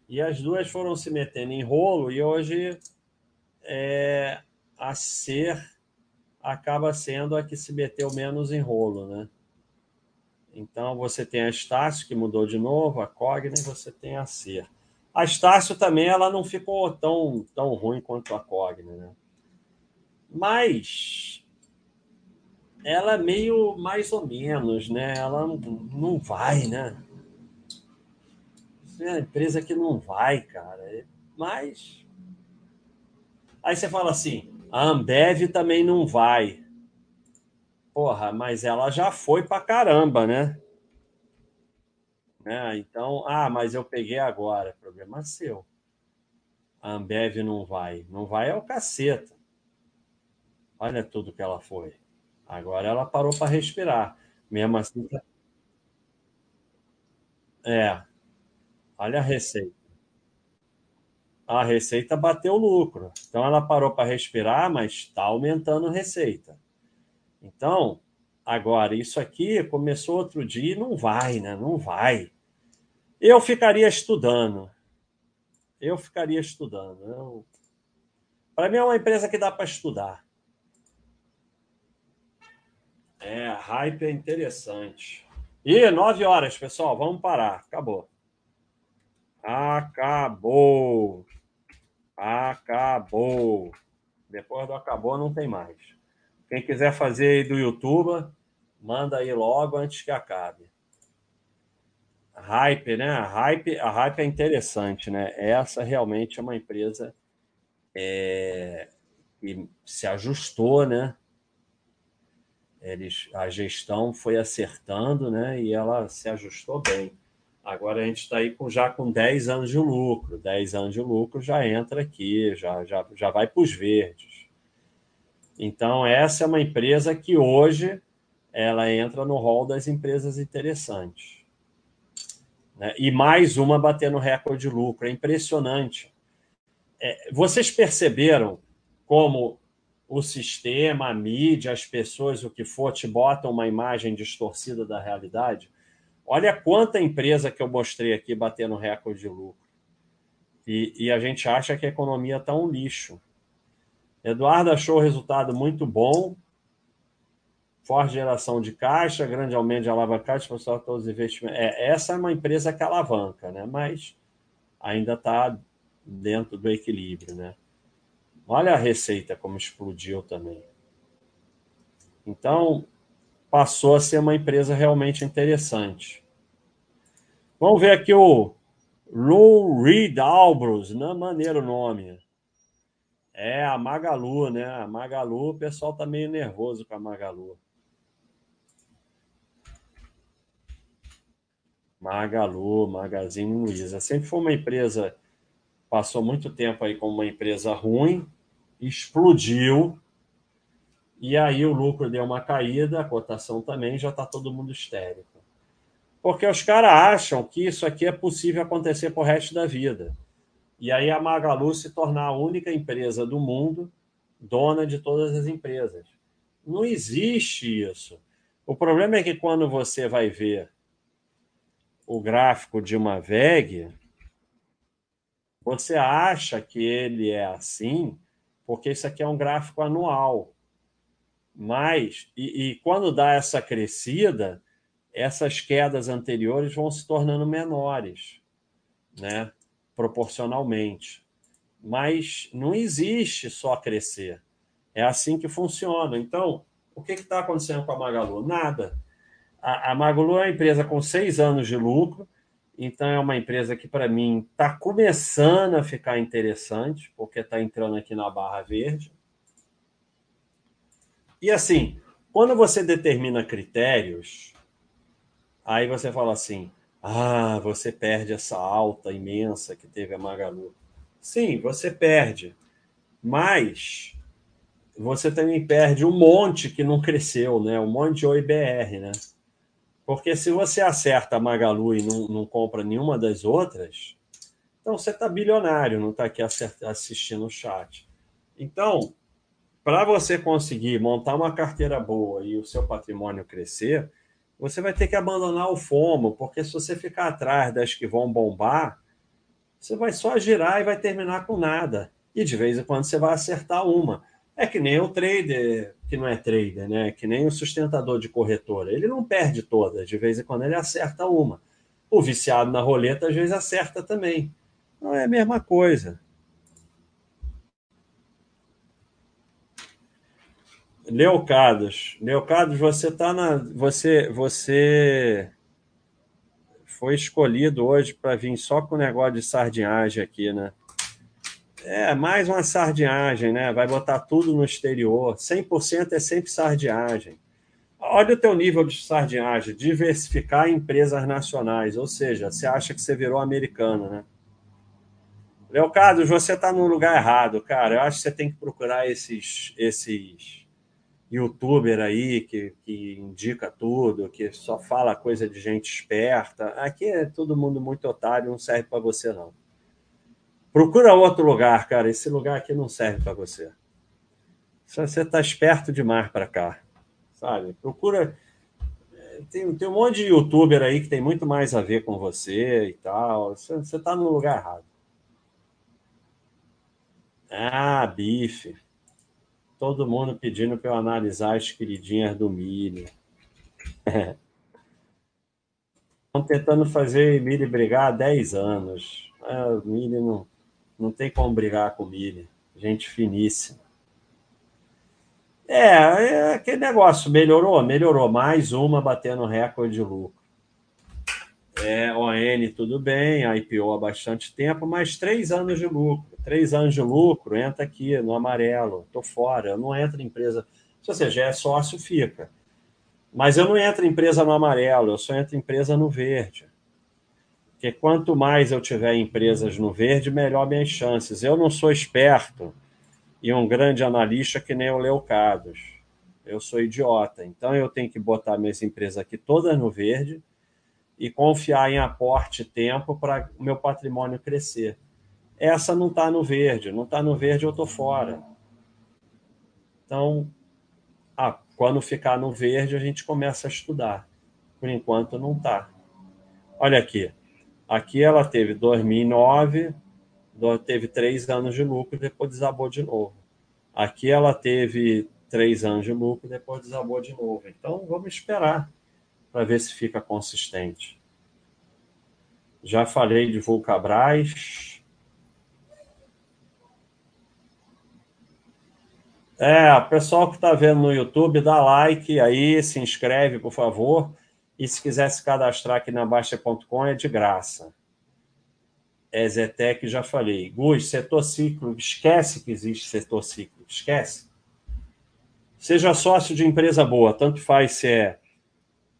E as duas foram se metendo em rolo e hoje é, a Ser acaba sendo a que se meteu menos em rolo, né? Então você tem a Estácio que mudou de novo, a Cogna e você tem a Ser. A Estácio também ela não ficou tão, tão ruim quanto a Cogna, né? Mas ela é meio mais ou menos, né? Ela não, vai, né? É uma empresa que não vai, cara. Mas. Aí você fala assim: a Ambev também não vai. Porra, mas ela já foi pra caramba, né? Né? Então, ah, mas eu peguei agora. Problema seu. A Ambev não vai. Não vai é o caceta. Olha tudo que ela foi. Agora ela parou para respirar. Mesmo assim. Tá é. Olha a receita. A receita bateu lucro. Então ela parou para respirar, mas está aumentando a receita. Então, agora, isso aqui começou outro dia e não vai, né? Não vai. Eu ficaria estudando. Eu ficaria estudando. Eu... Para mim é uma empresa que dá para estudar. É, hype é interessante. E nove horas, pessoal, vamos parar. Acabou. Acabou. Acabou. Depois do acabou, não tem mais. Quem quiser fazer aí do YouTube, manda aí logo antes que acabe. Hype, né? A hype, a hype é interessante, né? Essa realmente é uma empresa é, que se ajustou, né? eles, a gestão foi acertando, né? E ela se ajustou bem. Agora a gente está aí com, já com 10 anos de lucro. 10 anos de lucro já entra aqui, já, já, já vai para os verdes. Então, essa é uma empresa que hoje ela entra no rol das empresas interessantes. Né? E mais uma batendo recorde de lucro. É impressionante. É, vocês perceberam como o sistema, a mídia, as pessoas, o que for, te botam uma imagem distorcida da realidade. Olha quanta empresa que eu mostrei aqui batendo recorde de lucro. E, e a gente acha que a economia está um lixo. Eduardo achou o resultado muito bom. Forte geração de caixa, grande aumento de alavancagem, pessoal, todos os investimentos. É, essa é uma empresa que alavanca, né? Mas ainda está dentro do equilíbrio, né? Olha a receita como explodiu também. Então, passou a ser uma empresa realmente interessante. Vamos ver aqui o Lou Reed Albros, não é maneiro o nome. É a Magalu, né? A Magalu, o pessoal tá meio nervoso com a Magalu. Magalu, Magazine Luiza. Sempre foi uma empresa, passou muito tempo aí como uma empresa ruim, explodiu, e aí o lucro deu uma caída, a cotação também, já está todo mundo histérico. Porque os caras acham que isso aqui é possível acontecer por resto da vida. E aí a Magalu se tornar a única empresa do mundo dona de todas as empresas. Não existe isso. O problema é que quando você vai ver o gráfico de uma VEG, você acha que ele é assim, porque isso aqui é um gráfico anual. Mas, e, e quando dá essa crescida, essas quedas anteriores vão se tornando menores, né? proporcionalmente. Mas não existe só crescer. É assim que funciona. Então, o que está acontecendo com a Magalu? Nada. A, a Magalu é uma empresa com seis anos de lucro, então é uma empresa que, para mim, está começando a ficar interessante, porque está entrando aqui na barra verde. E assim, quando você determina critérios, aí você fala assim: ah, você perde essa alta imensa que teve a Magalu. Sim, você perde, mas você também perde um monte que não cresceu, né? Um monte de OIBR, né? Porque se você acerta a Magalu e não, não compra nenhuma das outras, então você está bilionário, não está aqui assistindo o chat. Então, para você conseguir montar uma carteira boa e o seu patrimônio crescer, você vai ter que abandonar o FOMO, porque se você ficar atrás das que vão bombar, você vai só girar e vai terminar com nada. E de vez em quando você vai acertar uma. É que nem o trader, que não é trader, né? Que nem o sustentador de corretora. Ele não perde todas, de vez em quando ele acerta uma. O viciado na roleta às vezes acerta também. Não é a mesma coisa. Leocados, Leocados, você tá na, você, você foi escolhido hoje para vir só com o negócio de sardinhagem aqui, né? É, mais uma sardinhagem, né? Vai botar tudo no exterior. 100% é sempre sardinhagem. Olha o teu nível de sardinhagem, diversificar em empresas nacionais, ou seja, você acha que você virou americano, né? Leocardo, você está no lugar errado, cara. Eu acho que você tem que procurar esses, esses youtuber aí que, que indica tudo, que só fala coisa de gente esperta. Aqui é todo mundo muito otário, não serve para você, não. Procura outro lugar, cara. Esse lugar aqui não serve para você. Você está esperto demais para cá, sabe? Procura. É, tem, tem um monte de youtuber aí que tem muito mais a ver com você e tal. Você está no lugar errado. Ah, bife. Todo mundo pedindo para eu analisar as queridinhas do milho. Estão tentando fazer milho brigar há 10 anos. Ah, o milho não não tem como brigar com milho. Gente finíssima. É, é aquele negócio. Melhorou? Melhorou. Mais uma batendo recorde de lucro. É, ON tudo bem, IPO há bastante tempo, mas três anos de lucro. Três anos de lucro, entra aqui no amarelo. Estou fora, eu não entro em empresa. Se você já é sócio, fica. Mas eu não entro em empresa no amarelo, eu só entro em empresa no verde. Porque quanto mais eu tiver empresas no verde, melhor minhas chances. Eu não sou esperto e um grande analista que nem o Leocados. Eu sou idiota. Então eu tenho que botar minhas empresas aqui todas no verde e confiar em aporte tempo para o meu patrimônio crescer. Essa não está no verde. Não está no verde, eu estou fora. Então, ah, quando ficar no verde, a gente começa a estudar. Por enquanto, não está. Olha aqui. Aqui ela teve 2009, teve três anos de lucro, depois desabou de novo. Aqui ela teve três anos de lucro, depois desabou de novo. Então vamos esperar para ver se fica consistente. Já falei de Vulcabras. É, pessoal que está vendo no YouTube, dá like aí, se inscreve, por favor. E se quiser se cadastrar aqui na Baixa.com, é de graça. É Zetec, já falei. Gus, setor ciclo, esquece que existe setor ciclo, esquece. Seja sócio de empresa boa, tanto faz se é,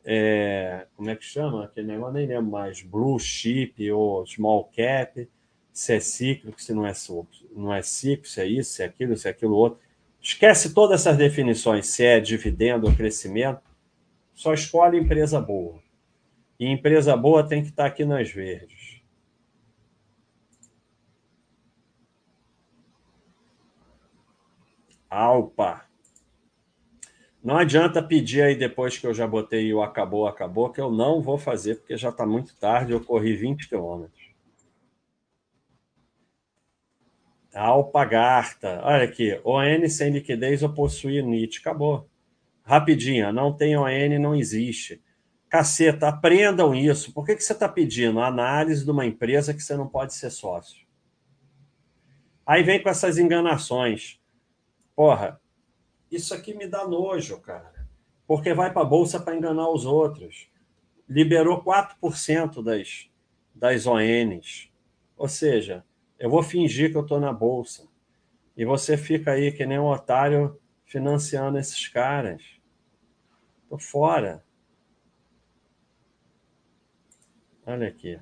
é como é que chama? Aquele negócio, nem lembro mais, blue chip ou small cap, se é cíclico, se não é, não é ciclo, se é isso, se é aquilo, se é aquilo outro. Esquece todas essas definições, se é dividendo ou crescimento só escolhe empresa boa. E empresa boa tem que estar aqui nas verdes. Alpa. Não adianta pedir aí depois que eu já botei o acabou, acabou, que eu não vou fazer, porque já está muito tarde, eu corri 20 quilômetros. Alpagarta. Olha aqui, ON sem liquidez ou possuir NIT. Acabou. Rapidinho, não tem ON, não existe. Caceta, aprendam isso. Por que, que você está pedindo análise de uma empresa que você não pode ser sócio? Aí vem com essas enganações. Porra, isso aqui me dá nojo, cara. Porque vai para a bolsa para enganar os outros. Liberou 4% das, das ONs. Ou seja, eu vou fingir que eu estou na bolsa. E você fica aí que nem um otário financiando esses caras. Tô fora. Olha aqui.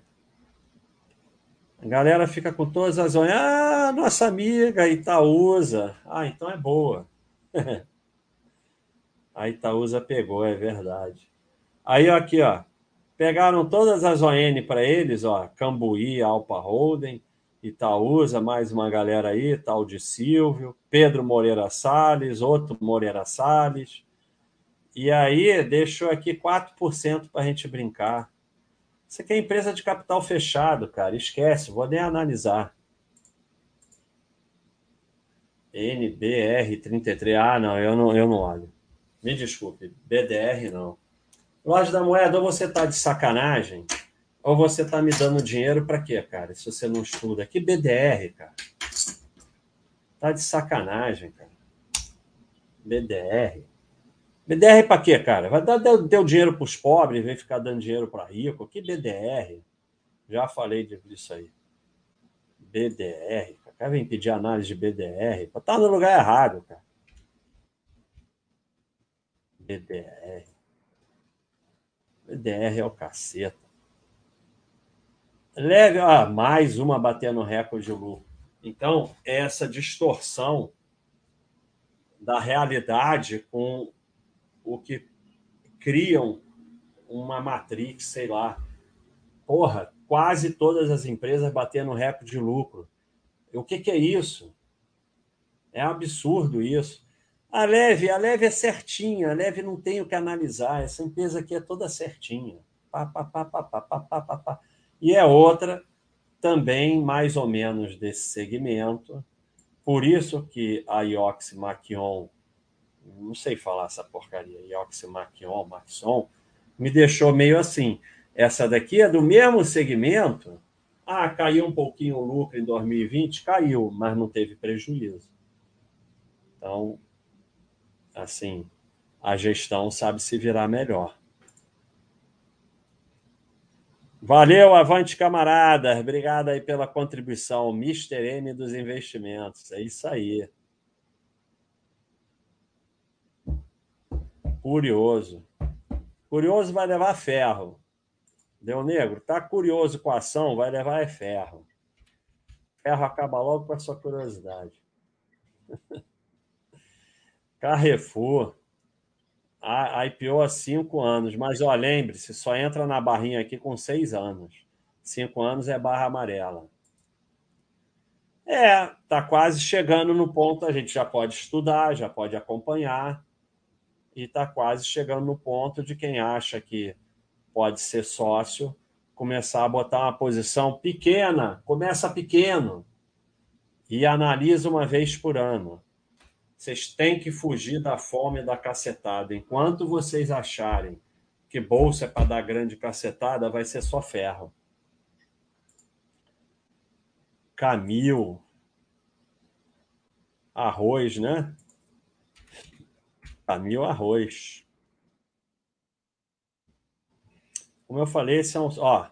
A galera fica com todas as unhas. Ah, nossa amiga Itaúsa. Ah, então é boa. a Itaúsa pegou, é verdade. Aí, aqui, ó. Pegaram todas as ON para eles, ó. Cambuí, Alpa Holden, Itaúsa, mais uma galera aí, tal de Silvio, Pedro Moreira Salles, outro Moreira Salles, e aí deixou aqui 4% para a gente brincar. Isso aqui é empresa de capital fechado, cara. Esquece, vou nem analisar. NBR33. Ah, não, eu não, eu não olho. Me desculpe. BDR não. Loja da moeda, ou você tá de sacanagem, ou você tá me dando dinheiro para quê, cara? Se você não estuda. Que BDR, cara? Tá de sacanagem, cara. BDR. BDR para quê, cara? Vai dar deu dinheiro para os pobres, vem ficar dando dinheiro para rico. Que BDR? Já falei disso aí. BDR. O cara vem pedir análise de BDR. Tá no lugar errado, cara. BDR. BDR é o caceta. Leve, ah, mais uma batendo recorde de lucro. Então, essa distorção da realidade com o que criam uma matrix, sei lá. Porra, quase todas as empresas batendo recorde de lucro. O que, que é isso? É absurdo isso. A Leve, a Leve é certinha, a Leve não tem o que analisar. Essa empresa aqui é toda certinha. Pá, pá, pá, pá, pá, pá, pá, pá. E é outra também mais ou menos desse segmento. Por isso que a Iox Maquion não sei falar essa porcaria, Ioximaquion, Maxon, me deixou meio assim. Essa daqui é do mesmo segmento. Ah, caiu um pouquinho o lucro em 2020? Caiu, mas não teve prejuízo. Então, assim, a gestão sabe se virar melhor. Valeu, avante camaradas. Obrigado aí pela contribuição. Mr. M dos investimentos. É isso aí. Curioso. Curioso vai levar ferro. Deu negro? Tá curioso com a ação, vai levar é ferro. Ferro acaba logo com a sua curiosidade. Carrefour. A IPO há cinco anos, mas ó, lembre-se, só entra na barrinha aqui com seis anos. Cinco anos é barra amarela. É, tá quase chegando no ponto, a gente já pode estudar, já pode acompanhar e está quase chegando no ponto de quem acha que pode ser sócio começar a botar uma posição pequena, começa pequeno e analisa uma vez por ano. Vocês têm que fugir da fome da cacetada. Enquanto vocês acharem que bolsa é para dar grande cacetada, vai ser só ferro. Camil. Arroz, né? Camil Arroz. Como eu falei, esse é um. Ó,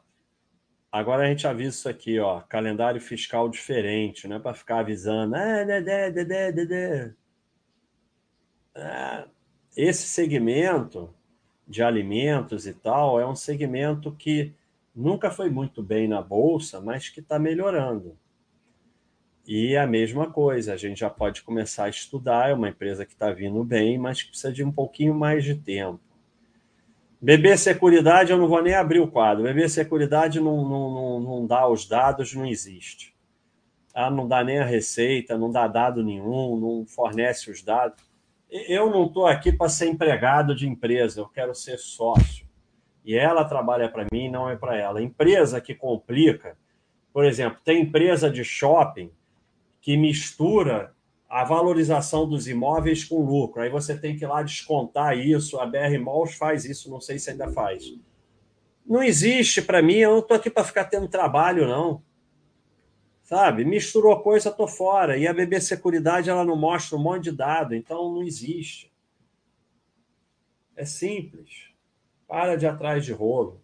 agora a gente avisa isso aqui, ó. Calendário fiscal diferente, não é para ficar avisando. Ah. Ah, esse segmento de alimentos e tal é um segmento que nunca foi muito bem na bolsa, mas que está melhorando. E a mesma coisa, a gente já pode começar a estudar, é uma empresa que está vindo bem, mas que precisa de um pouquinho mais de tempo. BB Seguridade, eu não vou nem abrir o quadro. BB Seguridade não, não, não, não dá os dados, não existe. Ah, não dá nem a receita, não dá dado nenhum, não fornece os dados. Eu não estou aqui para ser empregado de empresa, eu quero ser sócio. E ela trabalha para mim, não é para ela. Empresa que complica, por exemplo, tem empresa de shopping que mistura a valorização dos imóveis com lucro. Aí você tem que ir lá descontar isso. A BR Malls faz isso, não sei se ainda faz. Não existe para mim, eu não estou aqui para ficar tendo trabalho, não. Sabe? Misturou coisa, estou fora. E a BB Seguridade ela não mostra um monte de dado, então não existe. É simples. Para de atrás de rolo.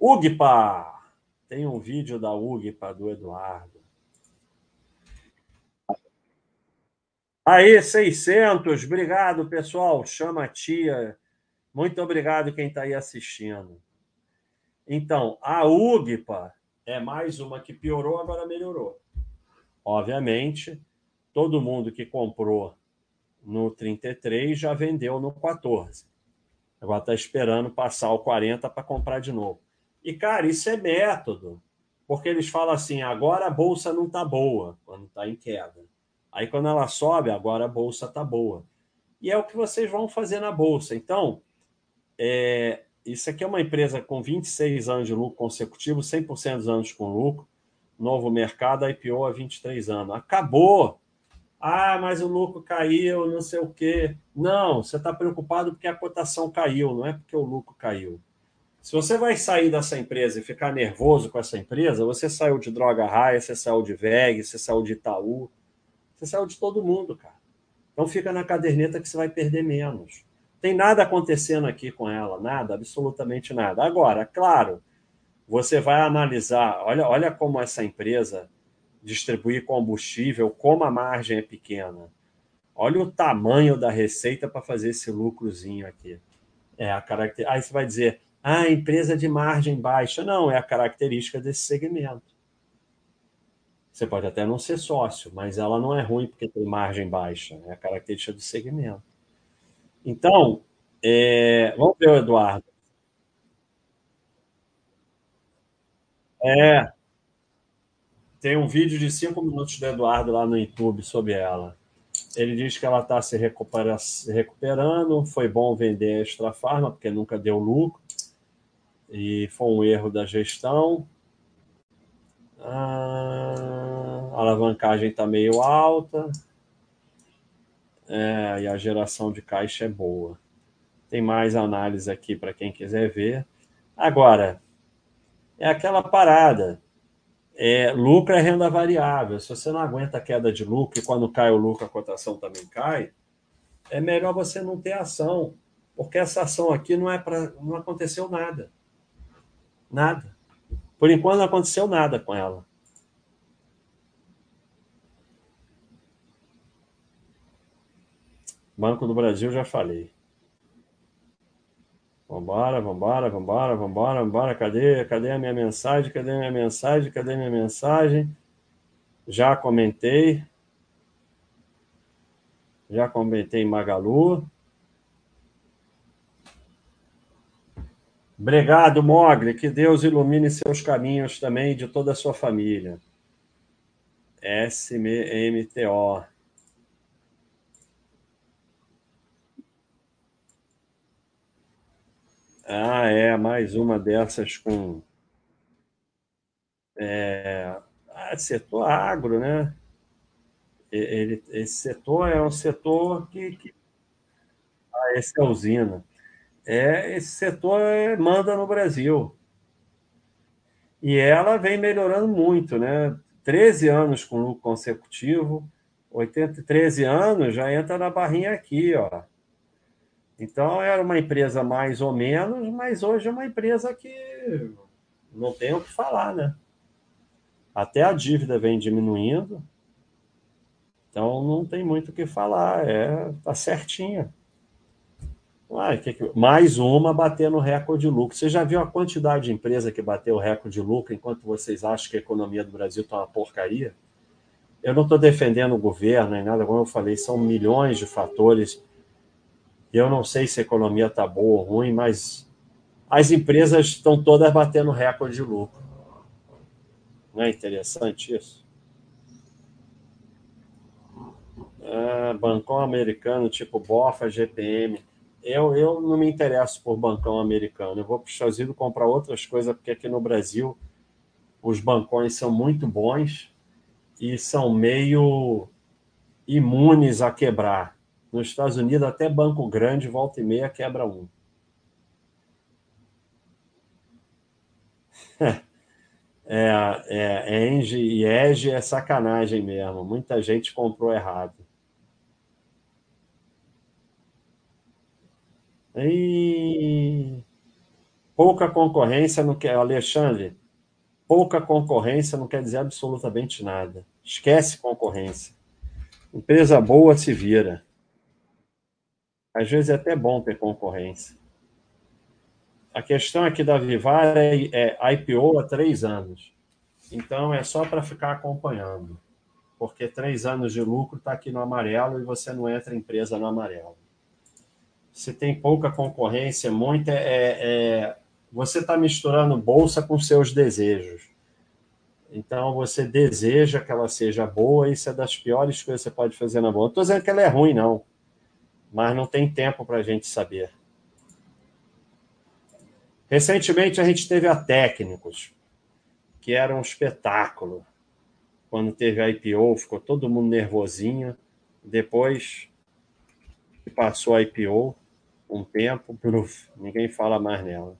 UGPA! Tem um vídeo da UGPA do Eduardo. Aí, 600. Obrigado, pessoal. Chama a tia. Muito obrigado quem está aí assistindo. Então, a UGPA é mais uma que piorou, agora melhorou. Obviamente, todo mundo que comprou no 33 já vendeu no 14. Agora está esperando passar o 40 para comprar de novo. E, cara, isso é método. Porque eles falam assim: agora a bolsa não está boa, quando está em queda. Aí quando ela sobe, agora a bolsa está boa. E é o que vocês vão fazer na bolsa. Então, é, isso aqui é uma empresa com 26 anos de lucro consecutivo, 100% dos anos com lucro, novo mercado, IPO há 23 anos. Acabou! Ah, mas o lucro caiu, não sei o quê. Não, você está preocupado porque a cotação caiu, não é porque o lucro caiu. Se você vai sair dessa empresa e ficar nervoso com essa empresa, você saiu de Droga Raia, você saiu de VEG, você saiu de Itaú, você saiu de todo mundo, cara. Então fica na caderneta que você vai perder menos. Tem nada acontecendo aqui com ela, nada, absolutamente nada. Agora, claro, você vai analisar, olha, olha como essa empresa distribui combustível, como a margem é pequena. Olha o tamanho da receita para fazer esse lucrozinho aqui. É a caracter... Aí você vai dizer, ah, empresa de margem baixa. Não, é a característica desse segmento. Você pode até não ser sócio, mas ela não é ruim porque tem margem baixa. É a característica do segmento. Então, é... vamos ver o Eduardo. É, tem um vídeo de cinco minutos do Eduardo lá no YouTube sobre ela. Ele diz que ela está se, recupera... recuperando, foi bom vender a Extra Farma, porque nunca deu lucro, e foi um erro da gestão. Ah, a alavancagem está meio alta. É, e a geração de caixa é boa. Tem mais análise aqui para quem quiser ver. Agora, é aquela parada. É, lucro é renda variável. Se você não aguenta a queda de lucro e quando cai o lucro a cotação também cai, é melhor você não ter ação, porque essa ação aqui não é para não aconteceu nada. Nada. Por enquanto não aconteceu nada com ela. Banco do Brasil, já falei. Vambora, vambora, vambora, vambora, vambora. Cadê, cadê a minha mensagem? Cadê a minha mensagem? Cadê a minha mensagem? Já comentei. Já comentei Magalu. Obrigado, Mogli. Que Deus ilumine seus caminhos também de toda a sua família. SMMTO. Ah, é, mais uma dessas com. É, ah, setor agro, né? Ele, esse setor é um setor que. que ah, esse é a usina é, esse setor é, manda no Brasil. E ela vem melhorando muito, né? 13 anos com lucro consecutivo, 80, 13 anos já entra na barrinha aqui, ó. Então era uma empresa mais ou menos, mas hoje é uma empresa que não tem o que falar, né? Até a dívida vem diminuindo, então não tem muito o que falar, é tá certinha. Ah, que que... Mais uma batendo recorde de lucro. Você já viu a quantidade de empresa que bateu recorde de lucro enquanto vocês acham que a economia do Brasil está uma porcaria? Eu não estou defendendo o governo nem nada, como eu falei, são milhões de fatores. Eu não sei se a economia está boa ou ruim, mas as empresas estão todas batendo recorde de lucro. Não é interessante isso? Ah, bancão americano tipo Bofa, GPM. Eu, eu não me interesso por bancão americano. Eu vou para os Estados Unidos comprar outras coisas, porque aqui no Brasil os bancões são muito bons e são meio imunes a quebrar. Nos Estados Unidos, até banco grande, volta e meia, quebra um. É, é, Engie e Ege é sacanagem mesmo. Muita gente comprou errado. E pouca concorrência não quer. Alexandre, pouca concorrência não quer dizer absolutamente nada. Esquece concorrência. Empresa boa se vira. Às vezes é até bom ter concorrência. A questão aqui da Vivar é, é IPO há três anos. Então é só para ficar acompanhando. Porque três anos de lucro está aqui no amarelo e você não entra empresa no amarelo. Se tem pouca concorrência, muita é, é você está misturando bolsa com seus desejos. Então você deseja que ela seja boa, isso é das piores coisas que você pode fazer na bolsa. Não estou dizendo que ela é ruim, não. Mas não tem tempo para a gente saber. Recentemente a gente teve a Técnicos, que era um espetáculo. Quando teve a IPO, ficou todo mundo nervosinho. Depois que passou a IPO, um tempo, bruf, ninguém fala mais nela.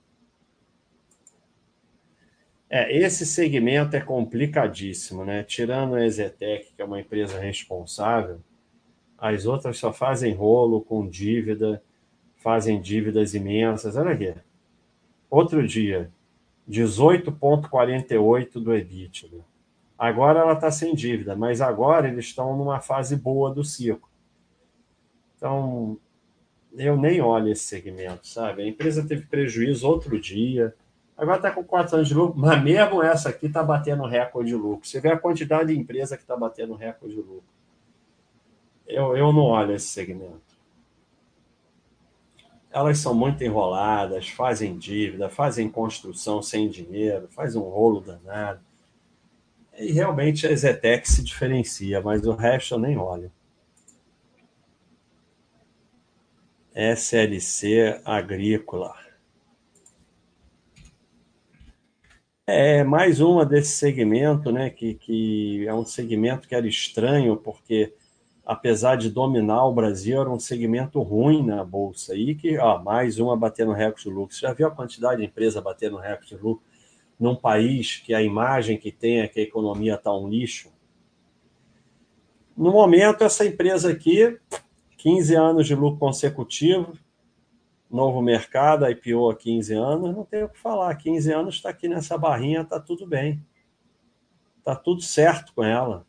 É, esse segmento é complicadíssimo, né? Tirando a Ezetec, que é uma empresa responsável, as outras só fazem rolo com dívida, fazem dívidas imensas. Olha aqui. Outro dia, 18,48 do EBITDA. Agora ela está sem dívida, mas agora eles estão numa fase boa do ciclo. Então, eu nem olho esse segmento, sabe? A empresa teve prejuízo outro dia, agora está com 4 anos de lucro, mas mesmo essa aqui está batendo recorde de lucro. Você vê a quantidade de empresa que está batendo recorde de lucro. Eu, eu não olho esse segmento elas são muito enroladas, fazem dívida, fazem construção sem dinheiro, faz um rolo danado. E realmente a Zetec se diferencia, mas o resto eu nem olho. SLC Agrícola. É mais uma desse segmento, né? Que, que é um segmento que era estranho, porque apesar de dominar o Brasil, era um segmento ruim na bolsa. E que, ó, mais uma batendo recorde de lucro. Você já viu a quantidade de empresa batendo recorde de lucro num país que a imagem que tem é que a economia está um lixo? No momento, essa empresa aqui, 15 anos de lucro consecutivo, novo mercado, IPO há 15 anos, não tem o que falar. 15 anos está aqui nessa barrinha, está tudo bem. Está tudo certo com ela.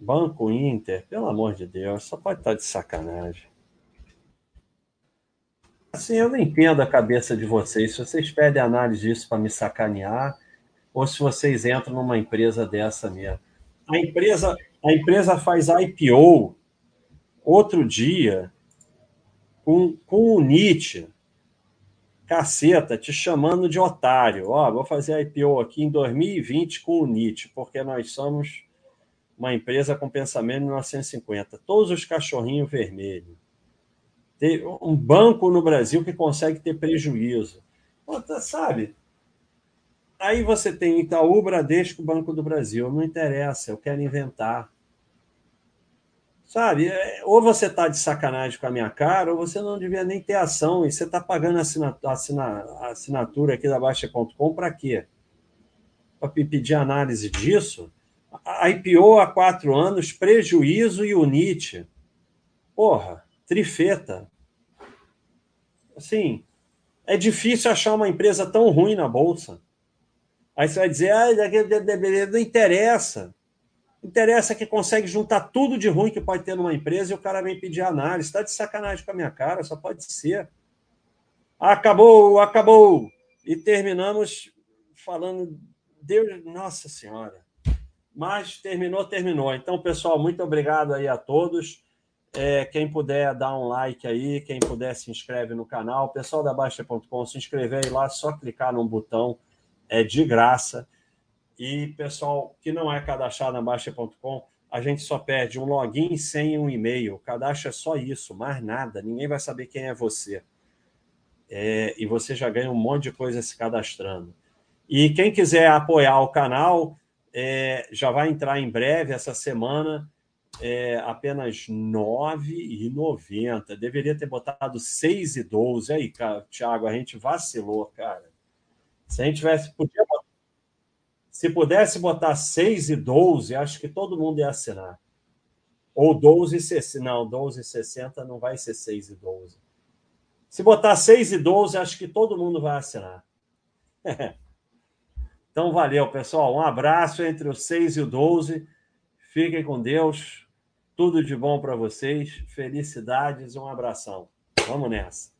Banco Inter, pelo amor de Deus, só pode estar de sacanagem. Assim, eu não entendo a cabeça de vocês. Se vocês pedem análise disso para me sacanear, ou se vocês entram numa empresa dessa mesmo. A empresa, a empresa faz IPO outro dia com, com o Nietzsche. Caceta, te chamando de otário. Ó, vou fazer IPO aqui em 2020 com o Nietzsche, porque nós somos uma empresa com pensamento em 1950. Todos os cachorrinhos vermelhos. Tem um banco no Brasil que consegue ter prejuízo. Tá, sabe? Aí você tem Itaú, Bradesco, Banco do Brasil. Não interessa, eu quero inventar. Sabe? É, ou você está de sacanagem com a minha cara, ou você não devia nem ter ação. E você está pagando a assinatura, a assinatura aqui da Baixa.com para quê? Para pedir análise disso? A IPO há quatro anos, prejuízo e unite. Porra, trifeta. Assim, é difícil achar uma empresa tão ruim na Bolsa. Aí você vai dizer, ah, não interessa. Interessa que consegue juntar tudo de ruim que pode ter numa empresa e o cara vem pedir análise. Está de sacanagem com a minha cara, só pode ser. Acabou, acabou. E terminamos falando, Deus, Nossa Senhora. Mas terminou, terminou. Então, pessoal, muito obrigado aí a todos. É, quem puder dar um like aí, quem puder se inscreve no canal. Pessoal da Baixa.com, se inscrever aí lá, só clicar num botão, é de graça. E pessoal que não é cadastrado na Baixa.com, a gente só pede um login sem um e-mail. Cadastro é só isso, mais nada. Ninguém vai saber quem é você. É, e você já ganha um monte de coisa se cadastrando. E quem quiser apoiar o canal, é, já vai entrar em breve, essa semana, é, apenas R$ 9,90. Deveria ter botado R$ 6,12. Aí, cara, Thiago, a gente vacilou, cara. Se a gente tivesse. Podia, se pudesse botar 6,12, acho que todo mundo ia assinar. Ou 12,60. Não, 12,60 não vai ser 6,12. Se botar 6,12, acho que todo mundo vai assinar. Então, valeu, pessoal. Um abraço entre o 6 e o 12. Fiquem com Deus. Tudo de bom para vocês. Felicidades. Um abração. Vamos nessa.